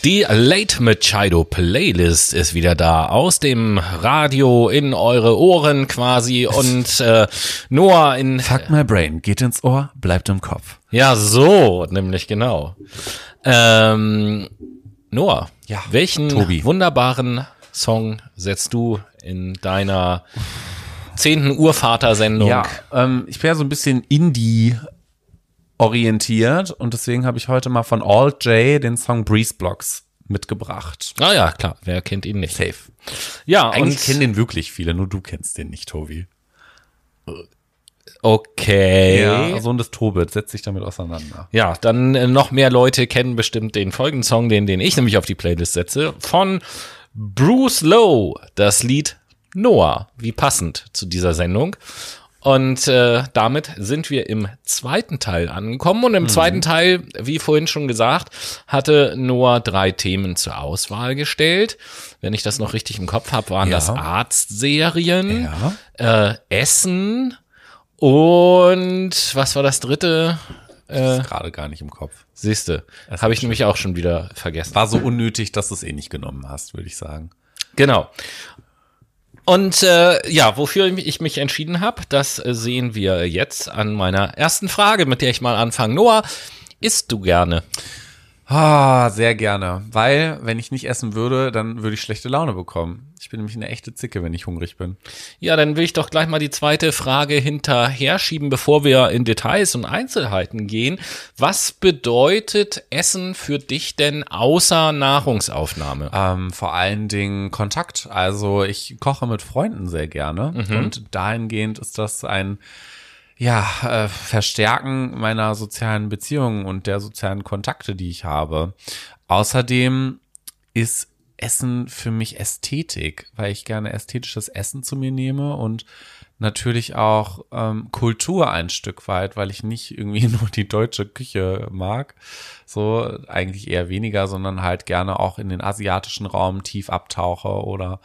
Die Late Machado Playlist ist wieder da, aus dem Radio in eure Ohren quasi und äh, Noah in... Fuck my brain, geht ins Ohr, bleibt im Kopf. Ja, so, nämlich genau. Ähm, Noah, Ja, welchen Tobi. wunderbaren Song setzt du in deiner zehnten Urvater-Sendung? Ja, ähm, ich bin ja so ein bisschen Indie orientiert und deswegen habe ich heute mal von Alt J den Song Breeze Blocks mitgebracht. Ah ja, klar, wer kennt ihn nicht? Safe. Ja, Eigentlich und, kennen den wirklich viele, nur du kennst den nicht, Tobi. okay. Ja, Sohn des Tobit setzt sich damit auseinander. Ja, dann äh, noch mehr Leute kennen bestimmt den folgenden Song, den, den ich nämlich auf die Playlist setze, von Bruce Lowe, das Lied Noah. Wie passend zu dieser Sendung. Und äh, damit sind wir im zweiten Teil angekommen. Und im zweiten Teil, wie vorhin schon gesagt, hatte Noah drei Themen zur Auswahl gestellt. Wenn ich das noch richtig im Kopf habe, waren Ja. das Arztserien, Ja. äh, Essen und was war das dritte? Ist gerade gar nicht im Kopf. Siehste, habe ich nämlich auch schon wieder vergessen. War so unnötig, dass du es eh nicht genommen hast, würde ich sagen. Genau. Und äh, ja, wofür ich mich entschieden habe, das äh, sehen wir jetzt an meiner ersten Frage, mit der ich mal anfange. Noah, isst du gerne? Ah, sehr gerne. Weil, wenn ich nicht essen würde, dann würde ich schlechte Laune bekommen. Ich bin nämlich eine echte Zicke, wenn ich hungrig bin. Ja, dann will ich doch gleich mal die zweite Frage hinterher schieben, bevor wir in Details und Einzelheiten gehen. Was bedeutet Essen für dich denn außer Nahrungsaufnahme? Ähm, vor allen Dingen Kontakt. Also ich koche mit Freunden sehr gerne und dahingehend ist das ein ja, äh, Verstärken meiner sozialen Beziehungen und der sozialen Kontakte, die ich habe. Außerdem ist Essen für mich Ästhetik, weil ich gerne ästhetisches Essen zu mir nehme und natürlich auch ähm, Kultur ein Stück weit, weil ich nicht irgendwie nur die deutsche Küche mag, so eigentlich eher weniger, sondern halt gerne auch in den asiatischen Raum tief abtauche oder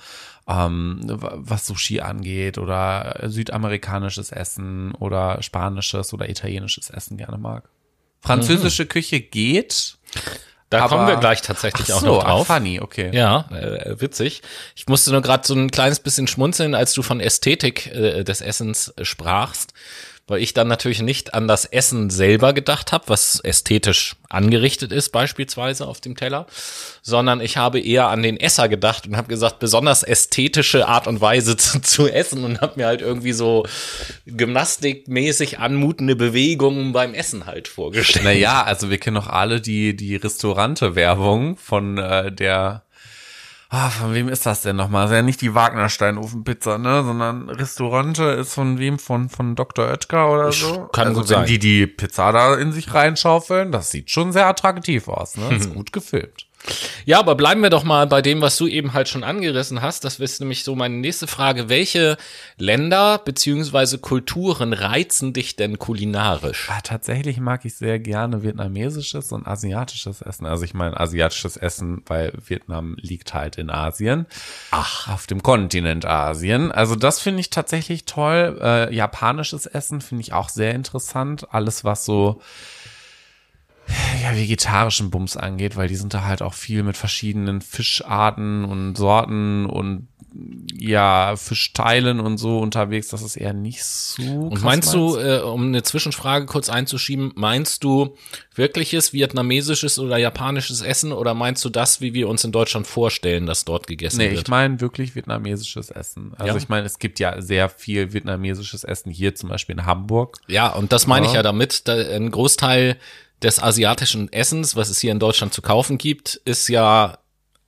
ähm, was Sushi angeht oder südamerikanisches Essen oder spanisches oder italienisches Essen gerne mag. Französische Küche geht. Da aber- kommen wir gleich tatsächlich Ach auch so, noch drauf. Ach, funny, okay. Ja, äh, witzig. Ich musste nur gerade so ein kleines bisschen schmunzeln, als du von Ästhetik äh, des Essens sprachst, weil ich dann natürlich nicht an das Essen selber gedacht habe, was ästhetisch angerichtet ist beispielsweise auf dem Teller, sondern ich habe eher an den Esser gedacht und habe gesagt, besonders ästhetische Art und Weise zu, zu essen und habe mir halt irgendwie so gymnastikmäßig anmutende Bewegungen beim Essen halt vorgestellt. Naja, also wir kennen doch alle die, die Restaurante-Werbung von äh, der, ah, von wem ist das denn nochmal? Das ist ja nicht die Wagner-Steinofenpizza, ne, sondern Restaurante ist von wem? Von, von Dr. Oetker oder so? kann also gut wenn sein. die die Pizza da in sich reinschaufeln, das sieht schon sehr attraktiv aus, ne? Ist gut gefilmt. Ja, aber bleiben wir doch mal bei dem, was du eben halt schon angerissen hast. Das ist nämlich so meine nächste Frage. Welche Länder beziehungsweise Kulturen reizen dich denn kulinarisch? Ah, tatsächlich mag ich sehr gerne vietnamesisches und asiatisches Essen. Also ich meine asiatisches Essen, weil Vietnam liegt halt in Asien. Ach. Auf dem Kontinent Asien. Also das finde ich tatsächlich toll. Äh, japanisches Essen finde ich auch sehr interessant. Alles, was so ja, vegetarischen Bums angeht, weil die sind da halt auch viel mit verschiedenen Fischarten und Sorten und ja, Fischteilen und so unterwegs. Das ist eher nicht so. Und meinst du, äh, um eine Zwischenfrage kurz einzuschieben, meinst du wirkliches vietnamesisches oder japanisches Essen oder meinst du das, wie wir uns in Deutschland vorstellen, dass dort gegessen Nee, wird? ich meine wirklich vietnamesisches Essen. Also Ja. ich meine, es gibt ja sehr viel vietnamesisches Essen hier, zum Beispiel in Hamburg. Ja, und das meine ich Ja. ja damit. Da ein Großteil des asiatischen Essens, was es hier in Deutschland zu kaufen gibt, ist ja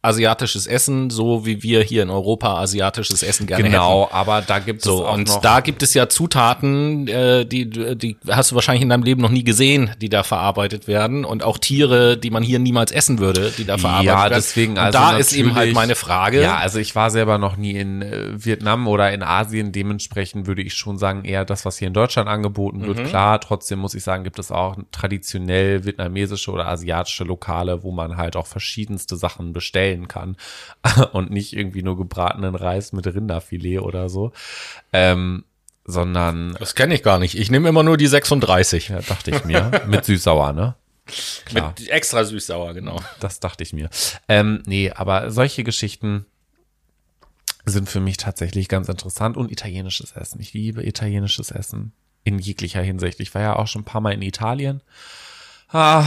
asiatisches Essen, so wie wir hier in Europa asiatisches Essen gerne hätten. Genau, aber da gibt So, es auch und noch da gibt es ja Zutaten, äh, die, die hast du wahrscheinlich in deinem Leben noch nie gesehen, die da verarbeitet werden. Und auch Tiere, die man hier niemals essen würde, die da verarbeitet ja, werden. deswegen und also da ist eben halt meine Frage. Ja, also ich war selber noch nie in äh, Vietnam oder in Asien. Dementsprechend würde ich schon sagen, eher das, was hier in Deutschland angeboten wird. Mhm. Klar, trotzdem muss ich sagen, gibt es auch traditionell vietnamesische oder asiatische Lokale, wo man halt auch verschiedenste Sachen bestellen kann und nicht irgendwie nur gebratenen Reis mit Rinderfilet oder so. Ähm, sondern Das kenne ich gar nicht. Ich nehme immer nur die 36. Ja, dachte ich mir. Mit süß-sauer, ne? Klar. Mit extra süß-sauer, genau. Das dachte ich mir. Ähm, nee, aber solche Geschichten sind für mich tatsächlich ganz interessant und italienisches Essen. Ich liebe italienisches Essen in jeglicher Hinsicht. Ich war ja auch schon ein paar Mal in Italien. Ah,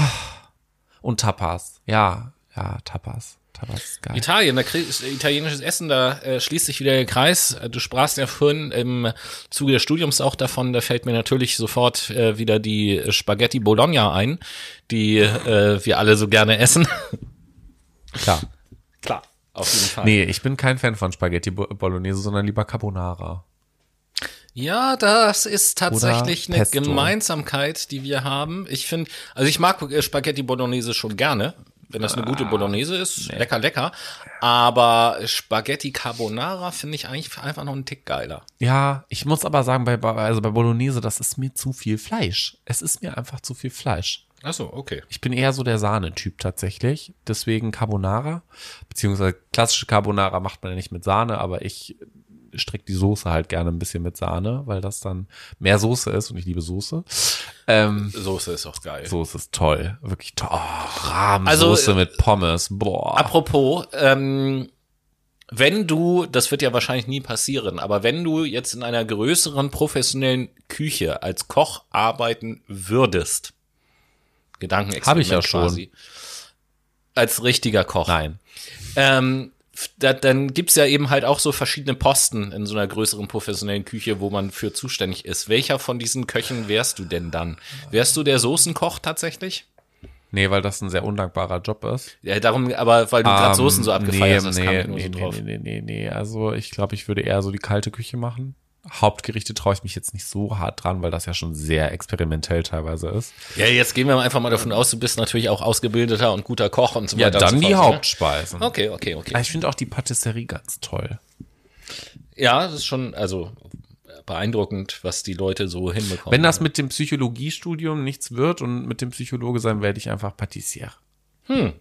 und Tapas. Ja, ja, Tapas. Geil. Italien, da kriegst italienisches Essen, da äh, schließt sich wieder der Kreis. Du sprachst ja vorhin im Zuge des Studiums auch davon, da fällt mir natürlich sofort äh, wieder die Spaghetti Bologna ein, die äh, wir alle so gerne essen. Klar. Klar, auf jeden Fall. Nee, ich bin kein Fan von Spaghetti Bolognese, sondern lieber Carbonara. Ja, das ist tatsächlich eine Gemeinsamkeit, die wir haben. Ich finde, also ich mag äh, Spaghetti Bolognese schon gerne, wenn das eine gute ah, Bolognese ist, nee. lecker, lecker. Aber Spaghetti Carbonara finde ich eigentlich einfach noch einen Tick geiler. Ja, ich muss aber sagen, bei, also bei Bolognese, das ist mir zu viel Fleisch. Es ist mir einfach zu viel Fleisch. Ach so, okay. Ich bin eher so der Sahnetyp tatsächlich. Deswegen Carbonara. Beziehungsweise klassische Carbonara macht man ja nicht mit Sahne, aber ich strickt die Soße halt gerne ein bisschen mit Sahne, weil das dann mehr Soße ist und ich liebe Soße. Ähm, Soße ist auch geil. Soße ist toll, wirklich toll. Oh, Rahmsoße also, mit Pommes, boah. Apropos, ähm, wenn du, das wird ja wahrscheinlich nie passieren, aber wenn du jetzt in einer größeren professionellen Küche als Koch arbeiten würdest, Gedankenexperiment Habe ich ja schon. Quasi, als richtiger Koch. Nein. Ähm, da, dann gibt's ja eben halt auch so verschiedene Posten in so einer größeren professionellen Küche, wo man für zuständig ist. Welcher von diesen Köchen wärst du denn dann? Wärst du der Soßenkoch tatsächlich? Nee, weil das ein sehr undankbarer Job ist. Ja, darum, aber weil du um, gerade ähm, Soßen so abgefeiert nee, hast, nee, kam ich nur nee, so drauf. Nee, nee, nee, nee, also ich glaube, ich würde eher so die kalte Küche machen. Hauptgerichte traue ich mich jetzt nicht so hart dran, weil das ja schon sehr experimentell teilweise ist. Ja, jetzt gehen wir einfach mal davon aus, du bist natürlich auch ausgebildeter und guter Koch und so weiter. Ja, dann so die fort, ne? Hauptspeisen. Okay, okay, okay. Aber ich finde auch die Patisserie ganz toll. Ja, das ist schon, also beeindruckend, was die Leute so hinbekommen. Wenn das mit dem Psychologiestudium nichts wird und mit dem Psychologe sein, werde ich einfach Patissier. Hm.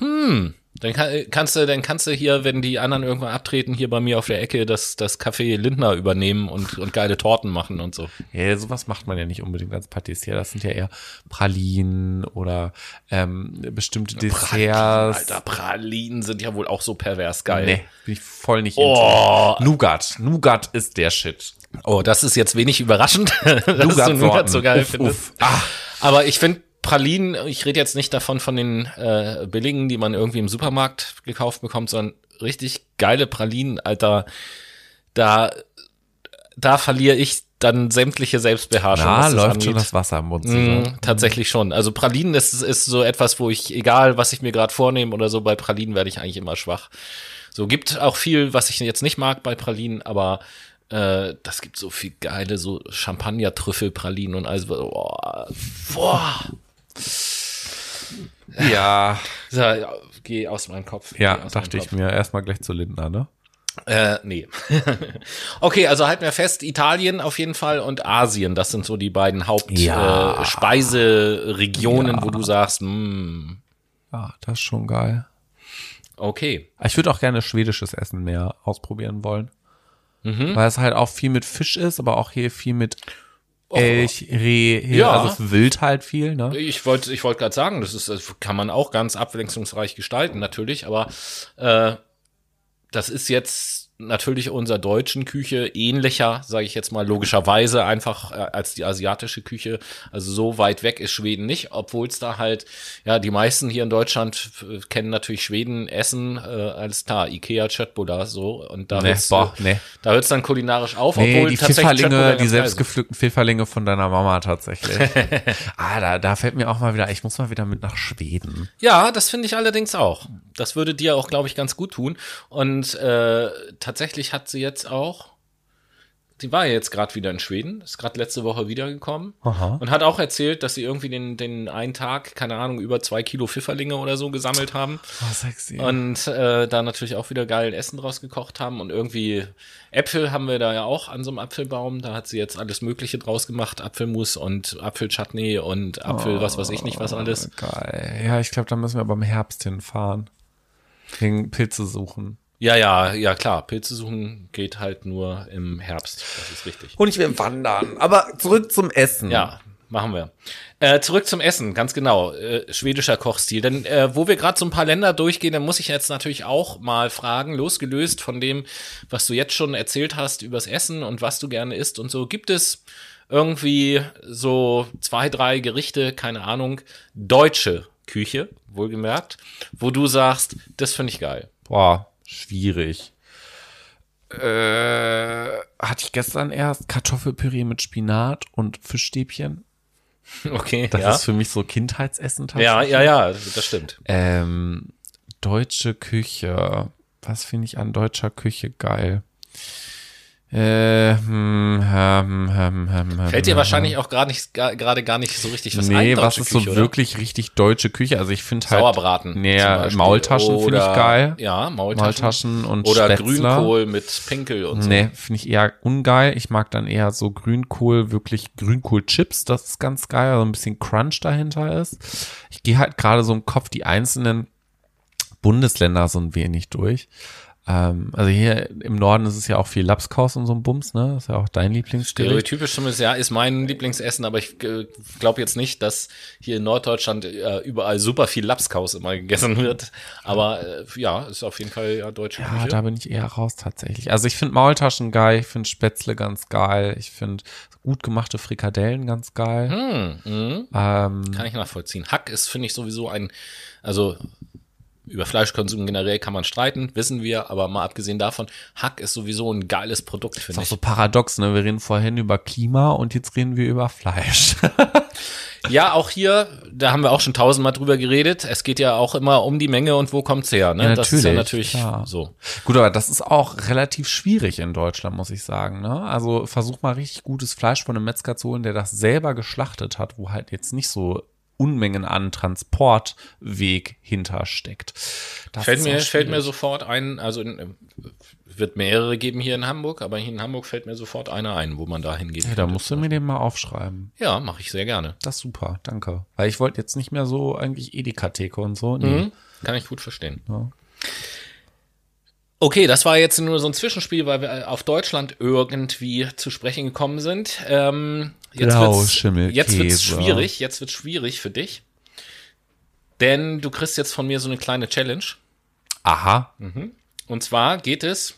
Hm. Dann kann, kannst du, dann kannst du hier, wenn die anderen irgendwann abtreten, hier bei mir auf der Ecke das, das Café Lindner übernehmen und, und geile Torten machen und so. Ja, sowas macht man ja nicht unbedingt als Patissier. Das sind ja eher Pralinen oder ähm, bestimmte Desserts. Pralinen, Alter, Pralinen sind ja wohl auch so pervers geil. Nee, bin ich voll nicht oh. into. Nougat. Nougat ist der Shit. Oh, das ist jetzt wenig überraschend, dass Nougat du Nougat so geil uff, findest. Uff. Ah. Aber ich finde Pralinen, ich rede jetzt nicht davon von den äh, billigen, die man irgendwie im Supermarkt gekauft bekommt, sondern richtig geile Pralinen, Alter. Da, da verliere ich dann sämtliche Selbstbeherrschung. Na, läuft angeht. schon das Wasser im Mund. Mm, tatsächlich schon. Also Pralinen ist, ist so etwas, wo ich, egal was ich mir gerade vornehme oder so, bei Pralinen werde ich eigentlich immer schwach. So gibt auch viel, was ich jetzt nicht mag bei Pralinen, aber äh, das gibt so viel geile, so Champagner-Trüffelpralinen und alles. Boah, boah. Ja. Geh aus meinem Kopf. Ja, dachte ich mir. Erstmal gleich zu Lindner, ne? Äh, nee. okay, also halten wir fest, Italien auf jeden Fall und Asien, das sind so die beiden Hauptspeiseregionen, ja. äh, wo du sagst, mh. Hm. Ja, das ist schon geil. Okay. Ich würde auch gerne schwedisches Essen mehr ausprobieren wollen. Mhm. Weil es halt auch viel mit Fisch ist, aber auch hier viel mit Elch, Reh, ja. also Wild halt viel, ne? Ich wollte ich wollte gerade sagen, das ist das kann man auch ganz abwechslungsreich gestalten natürlich, aber äh, das ist jetzt natürlich unserer deutschen Küche ähnlicher, sage ich jetzt mal logischerweise einfach äh, als die asiatische Küche. Also so weit weg ist Schweden nicht, obwohl es da halt ja die meisten hier in Deutschland äh, kennen natürlich Schweden Essen äh, als klar Ikea Chötboda so und da nee, hört's, boah, nee. da hört's dann kulinarisch auf, nee, obwohl die Pfifferlinge, die selbstgepflückten Pfifferlinge von deiner Mama tatsächlich. ah, da, da fällt mir auch mal wieder, ich muss mal wieder mit nach Schweden. Ja, das finde ich allerdings auch. Das würde dir auch, glaube ich, ganz gut tun und äh, tatsächlich hat sie jetzt auch, sie war ja jetzt gerade wieder in Schweden, ist gerade letzte Woche wiedergekommen Aha. und hat auch erzählt, dass sie irgendwie den, den einen Tag, keine Ahnung, über zwei Kilo Pfifferlinge oder so gesammelt haben. Oh, sexy. Und äh, da natürlich auch wieder geil Essen draus gekocht haben und irgendwie Äpfel haben wir da ja auch an so einem Apfelbaum. Da hat sie jetzt alles Mögliche draus gemacht, Apfelmus und Apfelchutney und Apfel, oh, was weiß ich nicht, was alles. Geil. Ja, ich glaube, da müssen wir aber im Herbst hinfahren. Pilze suchen. Ja, ja, ja, klar. Pilze suchen geht halt nur im Herbst. Das ist richtig. Und ich will wandern. Aber zurück zum Essen. Ja. machen wir. Äh, zurück zum Essen, ganz genau. Äh, schwedischer Kochstil. Denn äh, wo wir gerade so ein paar Länder durchgehen, dann muss ich jetzt natürlich auch mal fragen, losgelöst von dem, was du jetzt schon erzählt hast übers Essen und was du gerne isst und so, gibt es irgendwie so zwei, drei Gerichte, keine Ahnung, deutsche Küche, wohlgemerkt, wo du sagst, das finde ich geil. Boah, schwierig. Äh, hatte ich gestern erst Kartoffelpüree mit Spinat und Fischstäbchen. Okay, Das ja. ist für mich so Kindheitsessen ja, ja, ja, das stimmt. Ähm, deutsche Küche. Was finde ich an deutscher Küche geil? Äh, hm, hm, hm, hm, hm, Fällt dir hm, wahrscheinlich auch gerade nicht, gar- gerade gar nicht so richtig was nee, ein, was deutsche ist Küche, so oder? wirklich richtig deutsche Küche? Also ich finde halt Sauerbraten. Nee. Maultaschen finde ich geil. Ja, Maultaschen. Maultaschen und Oder Spätzle. Grünkohl mit Pinkel und so. Nee, finde ich eher ungeil. Ich mag dann eher so Grünkohl, wirklich Grünkohl-Chips, das ist ganz geil, so ein bisschen Crunch dahinter ist. Ich gehe halt gerade so im Kopf die einzelnen Bundesländer so ein wenig durch. Ähm, also hier im Norden ist es ja auch viel Lapskaus und so ein Bums, ne? Das ist ja auch dein Lieblingsgericht. Stereotypisch zumindest, ja, ist mein Lieblingsessen, aber ich äh, glaube jetzt nicht, dass hier in Norddeutschland äh, überall super viel Lapskaus immer gegessen wird. Aber äh, ja, ist auf jeden Fall ja deutsche Ja, Küche. da bin ich eher raus tatsächlich. Also ich finde Maultaschen geil, ich finde Spätzle ganz geil, ich finde gut gemachte Frikadellen ganz geil. Hm, mhm. Ähm, Kann ich nachvollziehen. Hack ist, finde ich, sowieso ein, also über Fleischkonsum generell kann man streiten, wissen wir, aber mal abgesehen davon, Hack ist sowieso ein geiles Produkt, ist finde auch ich. so paradox, ne? Wir reden vorhin über Klima und jetzt reden wir über Fleisch. Ja, auch hier, da haben wir auch schon tausendmal drüber geredet. Es geht ja auch immer um die Menge und wo kommt's her, ne? Ja, das ist ja natürlich, natürlich klar. so. Gut, aber das ist auch relativ schwierig in Deutschland, muss ich sagen. Ne? Also versuch mal richtig gutes Fleisch von einem Metzger zu holen, der das selber geschlachtet hat, wo halt jetzt nicht so Unmengen an Transportweg hintersteckt. Das Fällt mir, fällt mir sofort ein, also in, äh, wird mehrere geben hier in Hamburg, aber hier in Hamburg fällt mir sofort einer ein, wo man da hingeht. Ja, da musst du mir den mal aufschreiben. Ja, mache ich sehr gerne. Das ist super, danke. Weil ich wollte jetzt nicht mehr so eigentlich Edeka-Theke und so. Nee. Mhm. Kann ich gut verstehen. Ja. Okay, das war jetzt nur so ein Zwischenspiel, weil wir auf Deutschland irgendwie zu sprechen gekommen sind. Ähm, jetzt Schimmel, jetzt wird's schwierig. Jetzt wird's schwierig für dich, denn du kriegst jetzt von mir so eine kleine Challenge. Aha. Und zwar geht es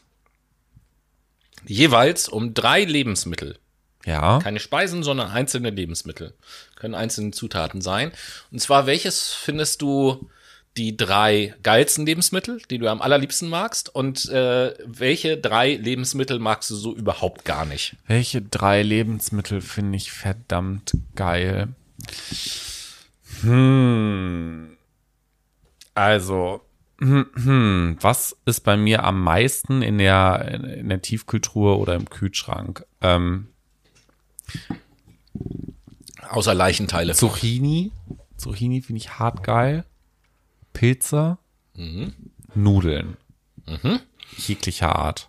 jeweils um drei Lebensmittel. Ja. Keine Speisen, sondern einzelne Lebensmittel. Können einzelne Zutaten sein. Und zwar, welches findest du die drei geilsten Lebensmittel, die du am allerliebsten magst? Und äh, welche drei Lebensmittel magst du so überhaupt gar nicht? Welche drei Lebensmittel finde ich verdammt geil? Hm. Also, hm, hm, was ist bei mir am meisten in der, in der Tiefkultur oder im Kühlschrank? Ähm, Außer Leichenteile. Zucchini. Zucchini finde ich hart geil. Pilze. Nudeln. Jeglicher Art.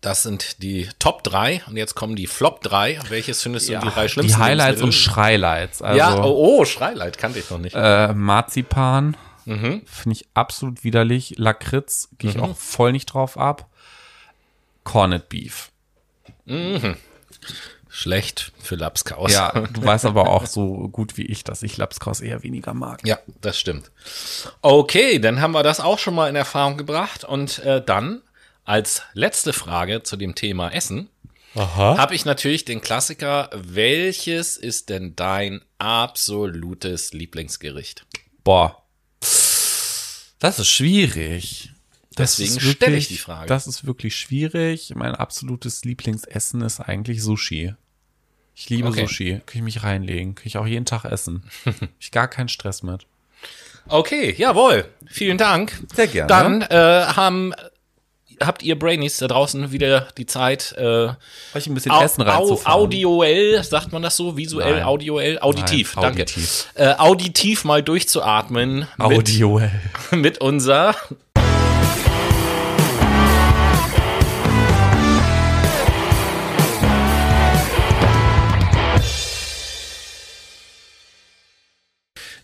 Das sind die Top 3 und jetzt kommen die Flop 3. Welches findest du die drei die schlimmsten Highlights und? Schreileits. Also, Ja, oh, oh, Schreileit kannte ich noch nicht. Äh, Marzipan Mhm. finde ich absolut widerlich. Lakritz gehe ich auch voll nicht drauf ab. Corned Beef. Schlecht für Lapskaus. Ja, du weißt aber auch so gut wie ich, dass ich Lapskaus eher weniger mag. Ja, das stimmt. Okay, dann haben wir das auch schon mal in Erfahrung gebracht. Und äh, dann als letzte Frage zu dem Thema Essen habe ich natürlich den Klassiker. Welches ist denn dein absolutes Lieblingsgericht? Boah. Das ist schwierig. Deswegen stelle ich die Frage. Das ist wirklich schwierig. Mein absolutes Lieblingsessen ist eigentlich Sushi. Ich liebe Okay. Sushi. Kann ich mich reinlegen. Kann ich auch jeden Tag essen. Ich gar keinen Stress mit. Okay, jawohl. Vielen Dank. Sehr gerne. Dann äh, haben, habt ihr Brainies da draußen wieder die Zeit, äh, Euch ein bisschen Au, Essen au, reinzufahren. audioell, sagt man das so? Visuell, Nein. audioell, auditiv, Nein, danke. auditiv. Äh, auditiv mal durchzuatmen mit, Audioell. mit unser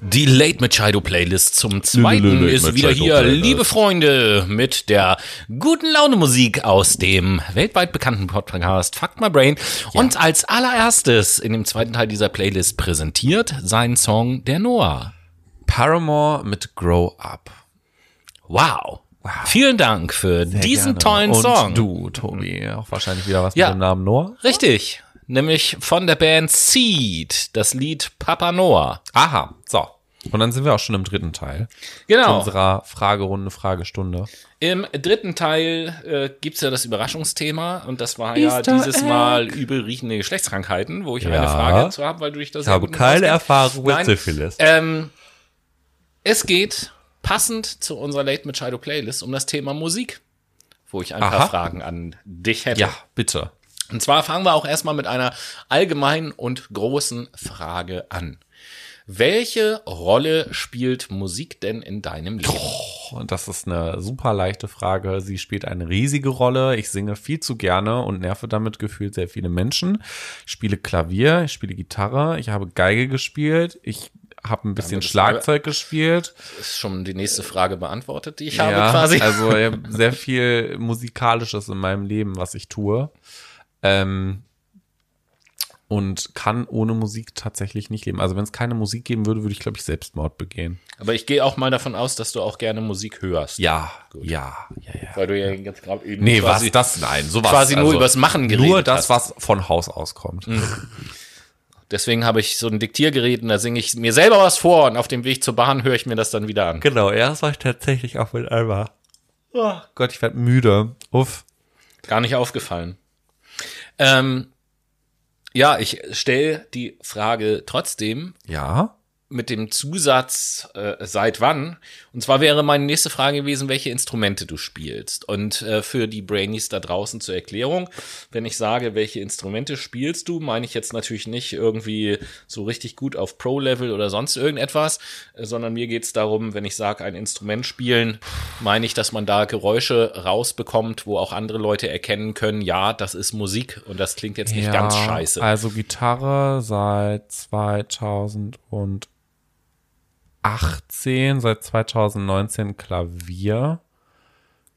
Die Late Machado Playlist zum zweiten Late ist wieder hier, Playlist. liebe Freunde, mit der guten Laune Musik aus dem weltweit bekannten Podcast Fuck My Brain. Und als allererstes in dem zweiten Teil dieser Playlist präsentiert sein Song Der Noah. Paramore mit Grow Up. Wow. Vielen Dank für diesen Gerne. tollen Und Song. du, Tobi, auch wahrscheinlich wieder was Ja. mit dem Namen Noah? Richtig. Nämlich von der Band Seed, das Lied Papa Noah. Aha, so. Und dann sind wir auch schon im dritten Teil Genau. unserer Fragerunde, Fragestunde. Im dritten Teil äh, gibt's ja das Überraschungsthema und das war ja Easter dieses Egg. Mal übelriechende Geschlechtskrankheiten, wo ich Ja. eine Frage zu habe, weil du dich das Ich habe keine Erfahrung mit Syphilis. Ähm, es geht passend zu unserer Late Machado Playlist um das Thema Musik, wo ich ein Aha. paar Fragen an dich hätte. Ja, bitte. Und zwar fangen wir auch erstmal mit einer allgemeinen und großen Frage an. Welche Rolle spielt Musik denn in deinem Leben? Das ist eine super leichte Frage. Sie spielt eine riesige Rolle. Ich singe viel zu gerne und nerve damit gefühlt sehr viele Menschen. Ich spiele Klavier, ich spiele Gitarre, ich habe Geige gespielt, ich habe ein bisschen Schlagzeug gespielt. ist schon die nächste Frage beantwortet, die ich habe Ja, quasi. Also ich habe sehr viel Musikalisches in meinem Leben, was ich tue. Ähm, und kann ohne Musik tatsächlich nicht leben. Also wenn es keine Musik geben würde, würde ich, glaube ich, Selbstmord begehen. Aber ich gehe auch mal davon aus, dass du auch gerne Musik hörst. Ja, ja, ja, ja. Weil du ja jetzt gerade eben Nee, quasi, was das? Nein, sowas. quasi nur übers Machen geredet Nur das, hast. was von Haus aus kommt. Deswegen habe ich so ein Diktiergerät und da singe ich mir selber was vor und auf dem Weg zur Bahn höre ich mir das dann wieder an. Genau, erst war ich tatsächlich auch mit Alba. Oh Gott, ich werde müde. Uff. Gar nicht aufgefallen. Ähm, ja, ich stelle die Frage trotzdem Ja. Mit dem Zusatz äh, seit wann. Und zwar wäre meine nächste Frage gewesen, welche Instrumente du spielst. Und äh, für die Brainies da draußen zur Erklärung, wenn ich sage, welche Instrumente spielst du, meine ich jetzt natürlich nicht irgendwie so richtig gut auf Pro-Level oder sonst irgendetwas, äh, sondern mir geht es darum, wenn ich sage, ein Instrument spielen, meine ich, dass man da Geräusche rausbekommt, wo auch andere Leute erkennen können, ja, das ist Musik und das klingt jetzt nicht ganz scheiße. Also Gitarre seit 2018, seit 2019 Klavier.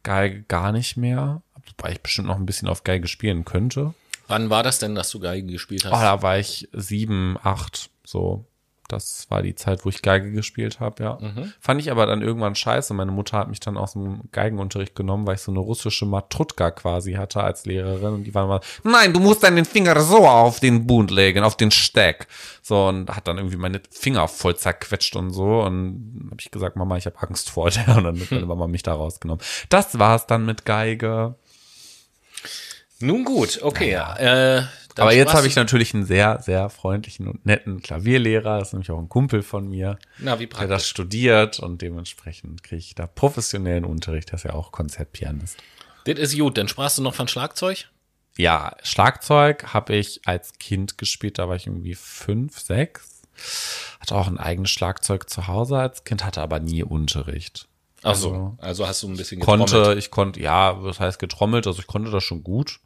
Geige gar nicht mehr. Wobei ich bestimmt noch ein bisschen auf Geige spielen könnte. Wann war das denn, dass du Geige gespielt hast? Oh, da war ich sieben, acht, so. Das war die Zeit, wo ich Geige gespielt habe, ja. Fand ich aber dann irgendwann scheiße. Meine Mutter hat mich dann aus dem Geigenunterricht genommen, weil ich so eine russische Matrutka quasi hatte als Lehrerin. Und die waren mal, nein, du musst deinen Finger so auf den Bund legen, auf den Steck. So, und hat dann irgendwie meine Finger voll zerquetscht und so. Und habe ich gesagt, Mama, ich habe Angst vor der. Und dann hat meine Mama mich da rausgenommen. Das war's dann mit Geige. Nun gut, okay. Äh, dann Aber jetzt habe ich natürlich einen sehr, sehr freundlichen und netten Klavierlehrer. Das ist nämlich auch ein Kumpel von mir, Na, wie der praktisch. das studiert und dementsprechend kriege ich da professionellen Unterricht. Das ist ja auch Konzertpianist. Das ist gut. Dann sprachst du noch von Schlagzeug? Ja, Schlagzeug habe ich als Kind gespielt. Da war ich irgendwie fünf, sechs. Hatte auch ein eigenes Schlagzeug zu Hause als Kind, hatte aber nie Unterricht. Ach so. Also hast du ein bisschen Konnte, getrommelt. ich konnte, ja, was heißt getrommelt? Also ich konnte das schon gut.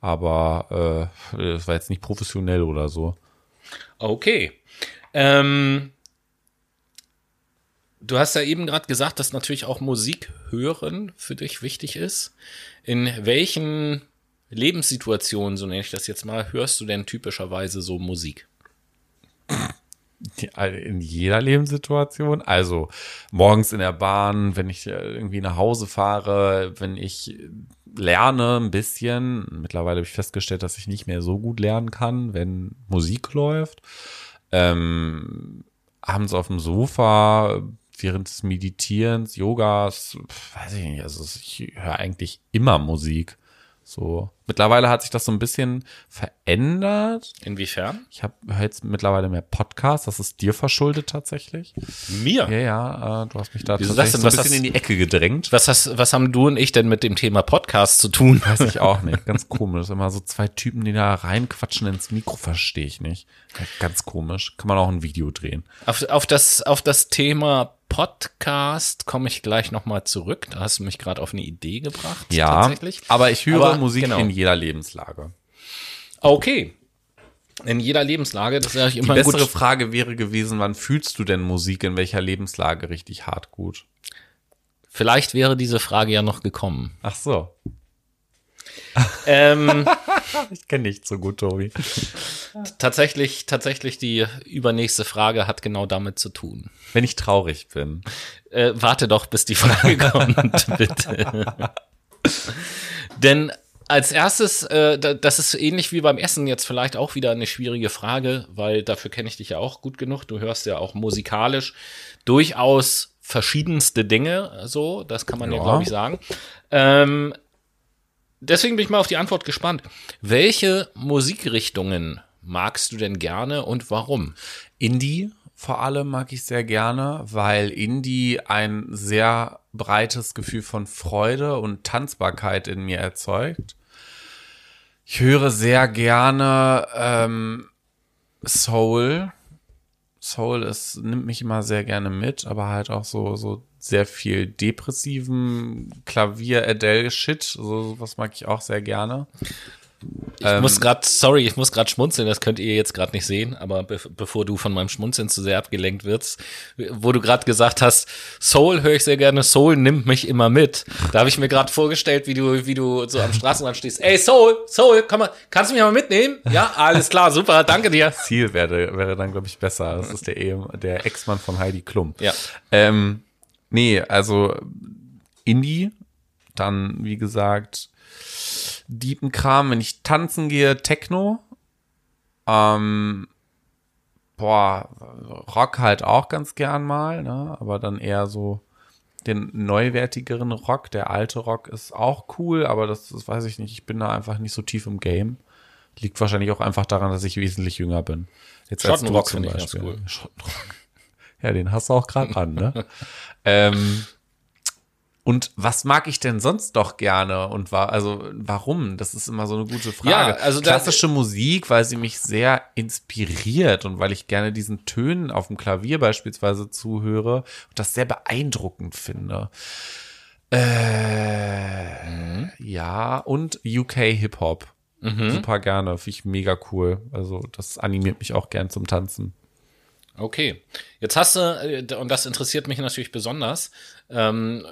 Aber äh, es war jetzt nicht professionell oder so. Okay. Ähm, du hast ja eben gerade gesagt, dass natürlich auch Musik hören für dich wichtig ist. In welchen Lebenssituationen, so nenne ich das jetzt mal, hörst du denn typischerweise so Musik? In jeder Lebenssituation. Also morgens in der Bahn, wenn ich äh, irgendwie nach Hause fahre, wenn ich lerne ein bisschen. Mittlerweile habe ich festgestellt, dass ich nicht mehr so gut lernen kann, wenn Musik läuft. Ähm, abends auf dem Sofa, während des Meditierens, Yogas, weiß ich nicht. Also ich höre eigentlich immer Musik. So. Mittlerweile hat sich das so ein bisschen verändert. Inwiefern? Ich habe jetzt mittlerweile mehr Podcasts. Das ist dir verschuldet tatsächlich. Mir? Ja, ja, äh, du hast mich da Wieso tatsächlich du, so ein bisschen hast- in die Ecke gedrängt. Was, hast, was haben du und ich denn mit dem Thema Podcast zu tun? Weiß ich auch nicht. Ganz komisch. Immer so zwei Typen, die da reinquatschen ins Mikro, verstehe ich nicht. Ganz komisch. Kann man auch ein Video drehen. Auf, auf, das, auf das Thema Podcast komme ich gleich nochmal zurück. Da hast du mich gerade auf eine Idee gebracht. Ja, tatsächlich. aber ich höre Aber, Musik genau. in jeder Lebenslage. Okay. In jeder Lebenslage, das ja Die immer ein bessere gut. Frage wäre gewesen, wann fühlst du denn Musik in welcher Lebenslage richtig hart gut? Vielleicht wäre diese Frage ja noch gekommen. Ach so. Ähm, Ich kenne dich so gut, Tobi. tatsächlich, tatsächlich die übernächste Frage hat genau damit zu tun. Wenn ich traurig bin. Äh, warte doch, bis die Frage kommt, bitte. Denn als erstes, äh, da- das ist ähnlich wie beim Essen jetzt vielleicht auch wieder eine schwierige Frage, weil dafür kenne ich dich ja auch gut genug. Du hörst ja auch musikalisch durchaus verschiedenste Dinge, so, das kann man ja, Ja. glaube ich, sagen. Ähm, deswegen bin ich mal auf die Antwort gespannt. Welche Musikrichtungen magst du denn gerne und warum? Indie vor allem mag ich sehr gerne, weil Indie ein sehr breites Gefühl von Freude und Tanzbarkeit in mir erzeugt. Ich höre sehr gerne ähm, Soul. Soul ist, nimmt mich immer sehr gerne mit, aber halt auch so, so sehr viel depressiven Klavier-Adele-Shit. So, was mag ich auch sehr gerne. Ich Ähm, muss gerade, sorry, ich muss gerade schmunzeln, das könnt ihr jetzt gerade nicht sehen, aber be bevor du von meinem Schmunzeln zu sehr abgelenkt wirst, wo du gerade gesagt hast, Soul höre ich sehr gerne, Soul nimmt mich immer mit. Da habe ich mir gerade vorgestellt, wie du, wie du so am Straßenrand stehst. Ey, Soul, Soul, komm mal, kannst du mich mal mitnehmen? Ja, alles klar, super, danke dir. Ziel wäre, wäre dann, glaube ich, besser. Das ist der, Ehe, der Ex-Mann von Heidi Klum. Ja. Ähm, nee, also Indie, dann, wie gesagt, deepen Kram, wenn ich tanzen gehe, Techno. Ähm, boah, Rock halt auch ganz gern mal, ne? aber dann eher so den neuwertigeren Rock. Der alte Rock ist auch cool, aber das, das weiß ich nicht. Ich bin da einfach nicht so tief im Game. Liegt wahrscheinlich auch einfach daran, dass ich wesentlich jünger bin. Jetzt als Schottenrock du zum finde ich ganz Beispiel. cool. Schottenrock. Ja, den hast du auch gerade an, ne? ähm, und was mag ich denn sonst doch gerne und war also warum? Das ist immer so eine gute Frage. Ja, also klassische Musik, weil sie mich sehr inspiriert und weil ich gerne diesen Tönen auf dem Klavier beispielsweise zuhöre und das sehr beeindruckend finde. Äh, ja und UK Hip Hop. Super gerne, finde ich mega cool. Also das animiert mich auch gern zum Tanzen. Okay. Jetzt hast du, äh, und das interessiert mich natürlich besonders, ähm,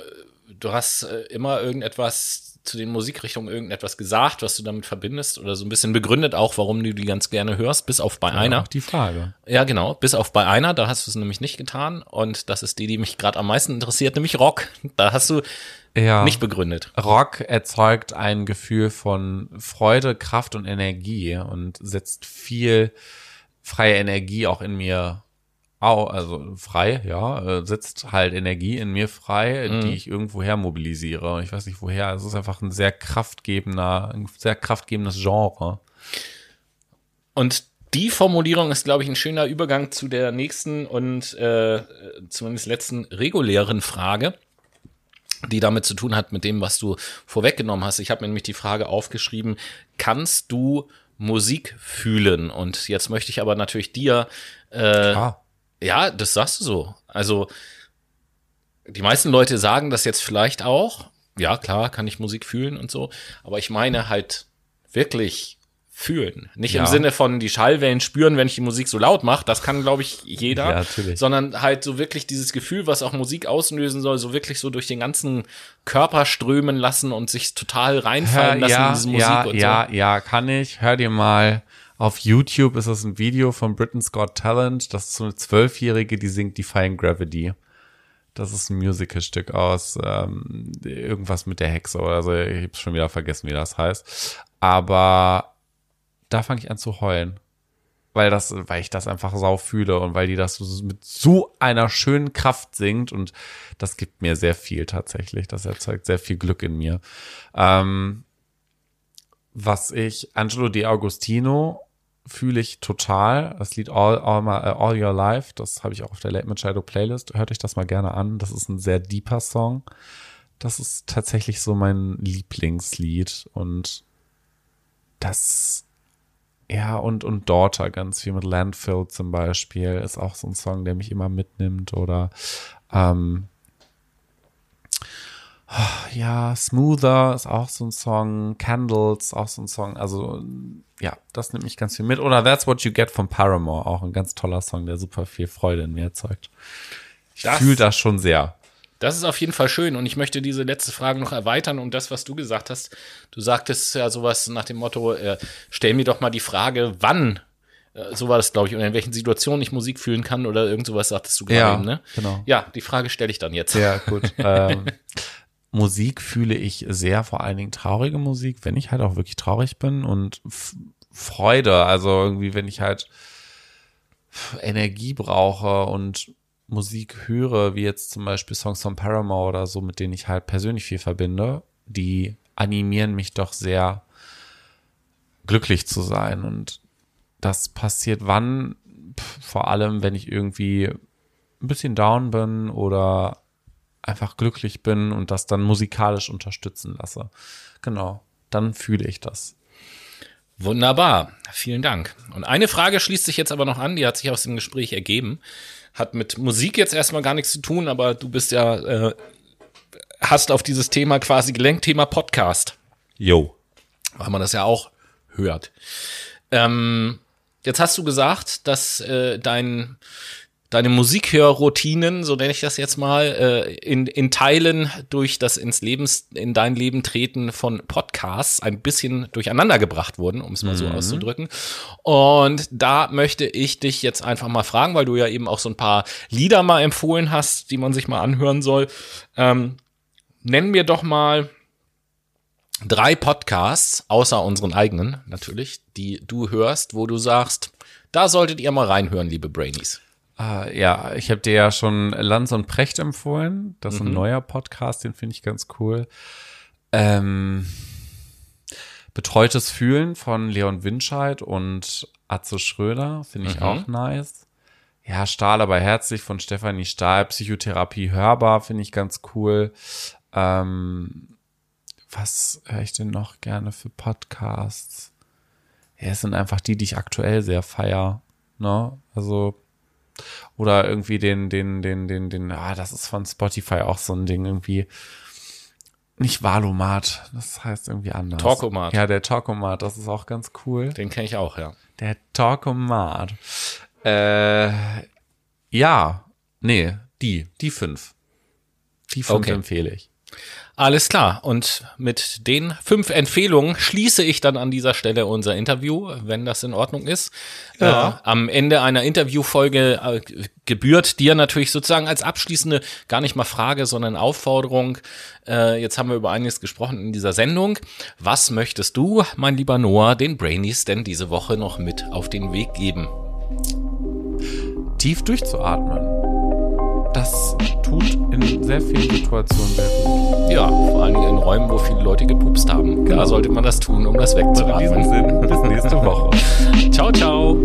du hast äh, immer irgendetwas zu den Musikrichtungen irgendetwas gesagt, was du damit verbindest oder so ein bisschen begründet auch, warum du die ganz gerne hörst, bis auf bei einer. Auch die Frage. Ja, genau, bis auf bei einer, da hast du es nämlich nicht getan und das ist die, die mich gerade am meisten interessiert, nämlich Rock. Da hast du Ja. nicht begründet. Rock erzeugt ein Gefühl von Freude, Kraft und Energie und setzt viel freie Energie auch in mir au, also frei, ja, äh, setzt halt Energie in mir frei, die ich irgendwoher mobilisiere. Ich weiß nicht woher. Es ist einfach ein sehr kraftgebender, ein sehr kraftgebendes Genre. Und die Formulierung ist, glaube ich, ein schöner Übergang zu der nächsten und äh, zumindest letzten regulären Frage, die damit zu tun hat mit dem, was du vorweggenommen hast. Ich habe mir nämlich die Frage aufgeschrieben, kannst du Musik fühlen? Und jetzt möchte ich aber natürlich dir, äh, ja, das sagst du so. Also die meisten Leute sagen das jetzt vielleicht auch. Ja, klar, kann ich Musik fühlen und so. Aber ich meine halt wirklich fühlen. Nicht Ja. im Sinne von die Schallwellen spüren, wenn ich die Musik so laut mache. Das kann, glaube ich, jeder. Ja, natürlich. Sondern halt so wirklich dieses Gefühl, was auch Musik auslösen soll, so wirklich so durch den ganzen Körper strömen lassen und sich total reinfallen lassen in diese Musik ja, und ja, ja, kann ich. Hör dir mal auf YouTube ist das ein Video von Britain's Got Talent. Das ist so eine Zwölfjährige, die singt Defying Gravity. Das ist ein Musicalstück aus ähm, irgendwas mit der Hexe oder so. Ich hab's schon wieder vergessen, wie das heißt. Aber da fange ich an zu heulen. Weil das, weil ich das einfach sau fühle und weil die das mit so einer schönen Kraft singt und das gibt mir sehr viel tatsächlich. Das erzeugt sehr viel Glück in mir. Ähm, was ich, Angelo Di Agostino fühle ich total. Das Lied All, All, My, äh, All Your Life, das habe ich auch auf der Late Machado Playlist. Hört euch das mal gerne an. Das ist ein sehr deeper Song. Das ist tatsächlich so mein Lieblingslied und das, ja, und, und Daughter ganz viel mit Landfill zum Beispiel ist auch so ein Song, der mich immer mitnimmt oder, ähm, Ja, Smoother ist auch so ein Song, Candles auch so ein Song. Also ja, das nimmt mich ganz viel mit. Oder That's What You Get from Paramore, auch ein ganz toller Song, der super viel Freude in mir erzeugt. Ich fühle das schon sehr. Das ist auf jeden Fall schön und ich möchte diese letzte Frage noch erweitern um das, was du gesagt hast. Du sagtest ja sowas nach dem Motto, äh, stell mir doch mal die Frage, wann, äh, so war das glaube ich, und in welchen Situationen ich Musik fühlen kann oder irgend sowas sagtest du gerade Ja, eben, ne? genau. Ja, die Frage stelle ich dann jetzt. Sehr gut. ähm, Musik fühle ich sehr, vor allen Dingen traurige Musik, wenn ich halt auch wirklich traurig bin und Freude, also irgendwie, wenn ich halt Energie brauche und Musik höre, wie jetzt zum Beispiel Songs von Paramore oder so, mit denen ich halt persönlich viel verbinde, die animieren mich doch sehr glücklich zu sein und das passiert wann? Vor allem, wenn ich irgendwie ein bisschen down bin oder einfach glücklich bin und das dann musikalisch unterstützen lasse. Genau, dann fühle ich das. Wunderbar, vielen Dank. Und eine Frage schließt sich jetzt aber noch an, die hat sich aus dem Gespräch ergeben. Hat mit Musik jetzt erstmal gar nichts zu tun, aber du bist ja, äh, hast auf dieses Thema quasi gelenkt, Thema Podcast, Jo. weil man das ja auch hört. Ähm, jetzt hast du gesagt, dass äh, dein deine Musikhörroutinen, so nenne ich das jetzt mal, äh, in, in Teilen durch das ins Lebens, in dein Leben treten von Podcasts ein bisschen durcheinander gebracht wurden, um es mal so auszudrücken. Und da möchte ich dich jetzt einfach mal fragen, weil du ja eben auch so ein paar Lieder mal empfohlen hast, die man sich mal anhören soll. Ähm, nenn mir doch mal drei Podcasts, außer unseren eigenen natürlich, die du hörst, wo du sagst, da solltet ihr mal reinhören, liebe Brainies. Ah, ja, ich habe dir ja schon Lanz und Precht empfohlen. Das ist ein neuer Podcast, den finde ich ganz cool. Ähm, Betreutes Fühlen von Leon Winscheid und Atze Schröder finde ich auch nice. Ja, Stahl aber herzlich von Stefanie Stahl. Psychotherapie hörbar finde ich ganz cool. Ähm, was höre ich denn noch gerne für Podcasts? Ja, es sind einfach die, die ich aktuell sehr feier. Ne? Also oder irgendwie den, den, den, den, den, ah, das ist von Spotify auch so ein Ding irgendwie. Nicht Valomat, das heißt irgendwie anders. Talkomat. Ja, der Talkomat, das ist auch ganz cool. Den kenne ich auch, ja. Der Talkomat. Äh, ja, nee, die, die fünf. Die fünf Okay. empfehle ich. Alles klar. Und mit den fünf Empfehlungen schließe ich dann an dieser Stelle unser Interview, wenn das in Ordnung ist. Ja. Äh, am Ende einer Interviewfolge äh, gebührt dir natürlich sozusagen als abschließende, gar nicht mal Frage, sondern Aufforderung. Äh, jetzt haben wir über einiges gesprochen in dieser Sendung. Was möchtest du, mein lieber Noah, den Brainies denn diese Woche noch mit auf den Weg geben? Tief durchzuatmen. Das tut in sehr vielen Situationen sehr. Ja, vor allen Dingen in Räumen, wo viele Leute gepupst haben. Genau. Da sollte man das tun, um das wegzuatmen. In diesem Sinne, bis nächste Woche. ciao, ciao.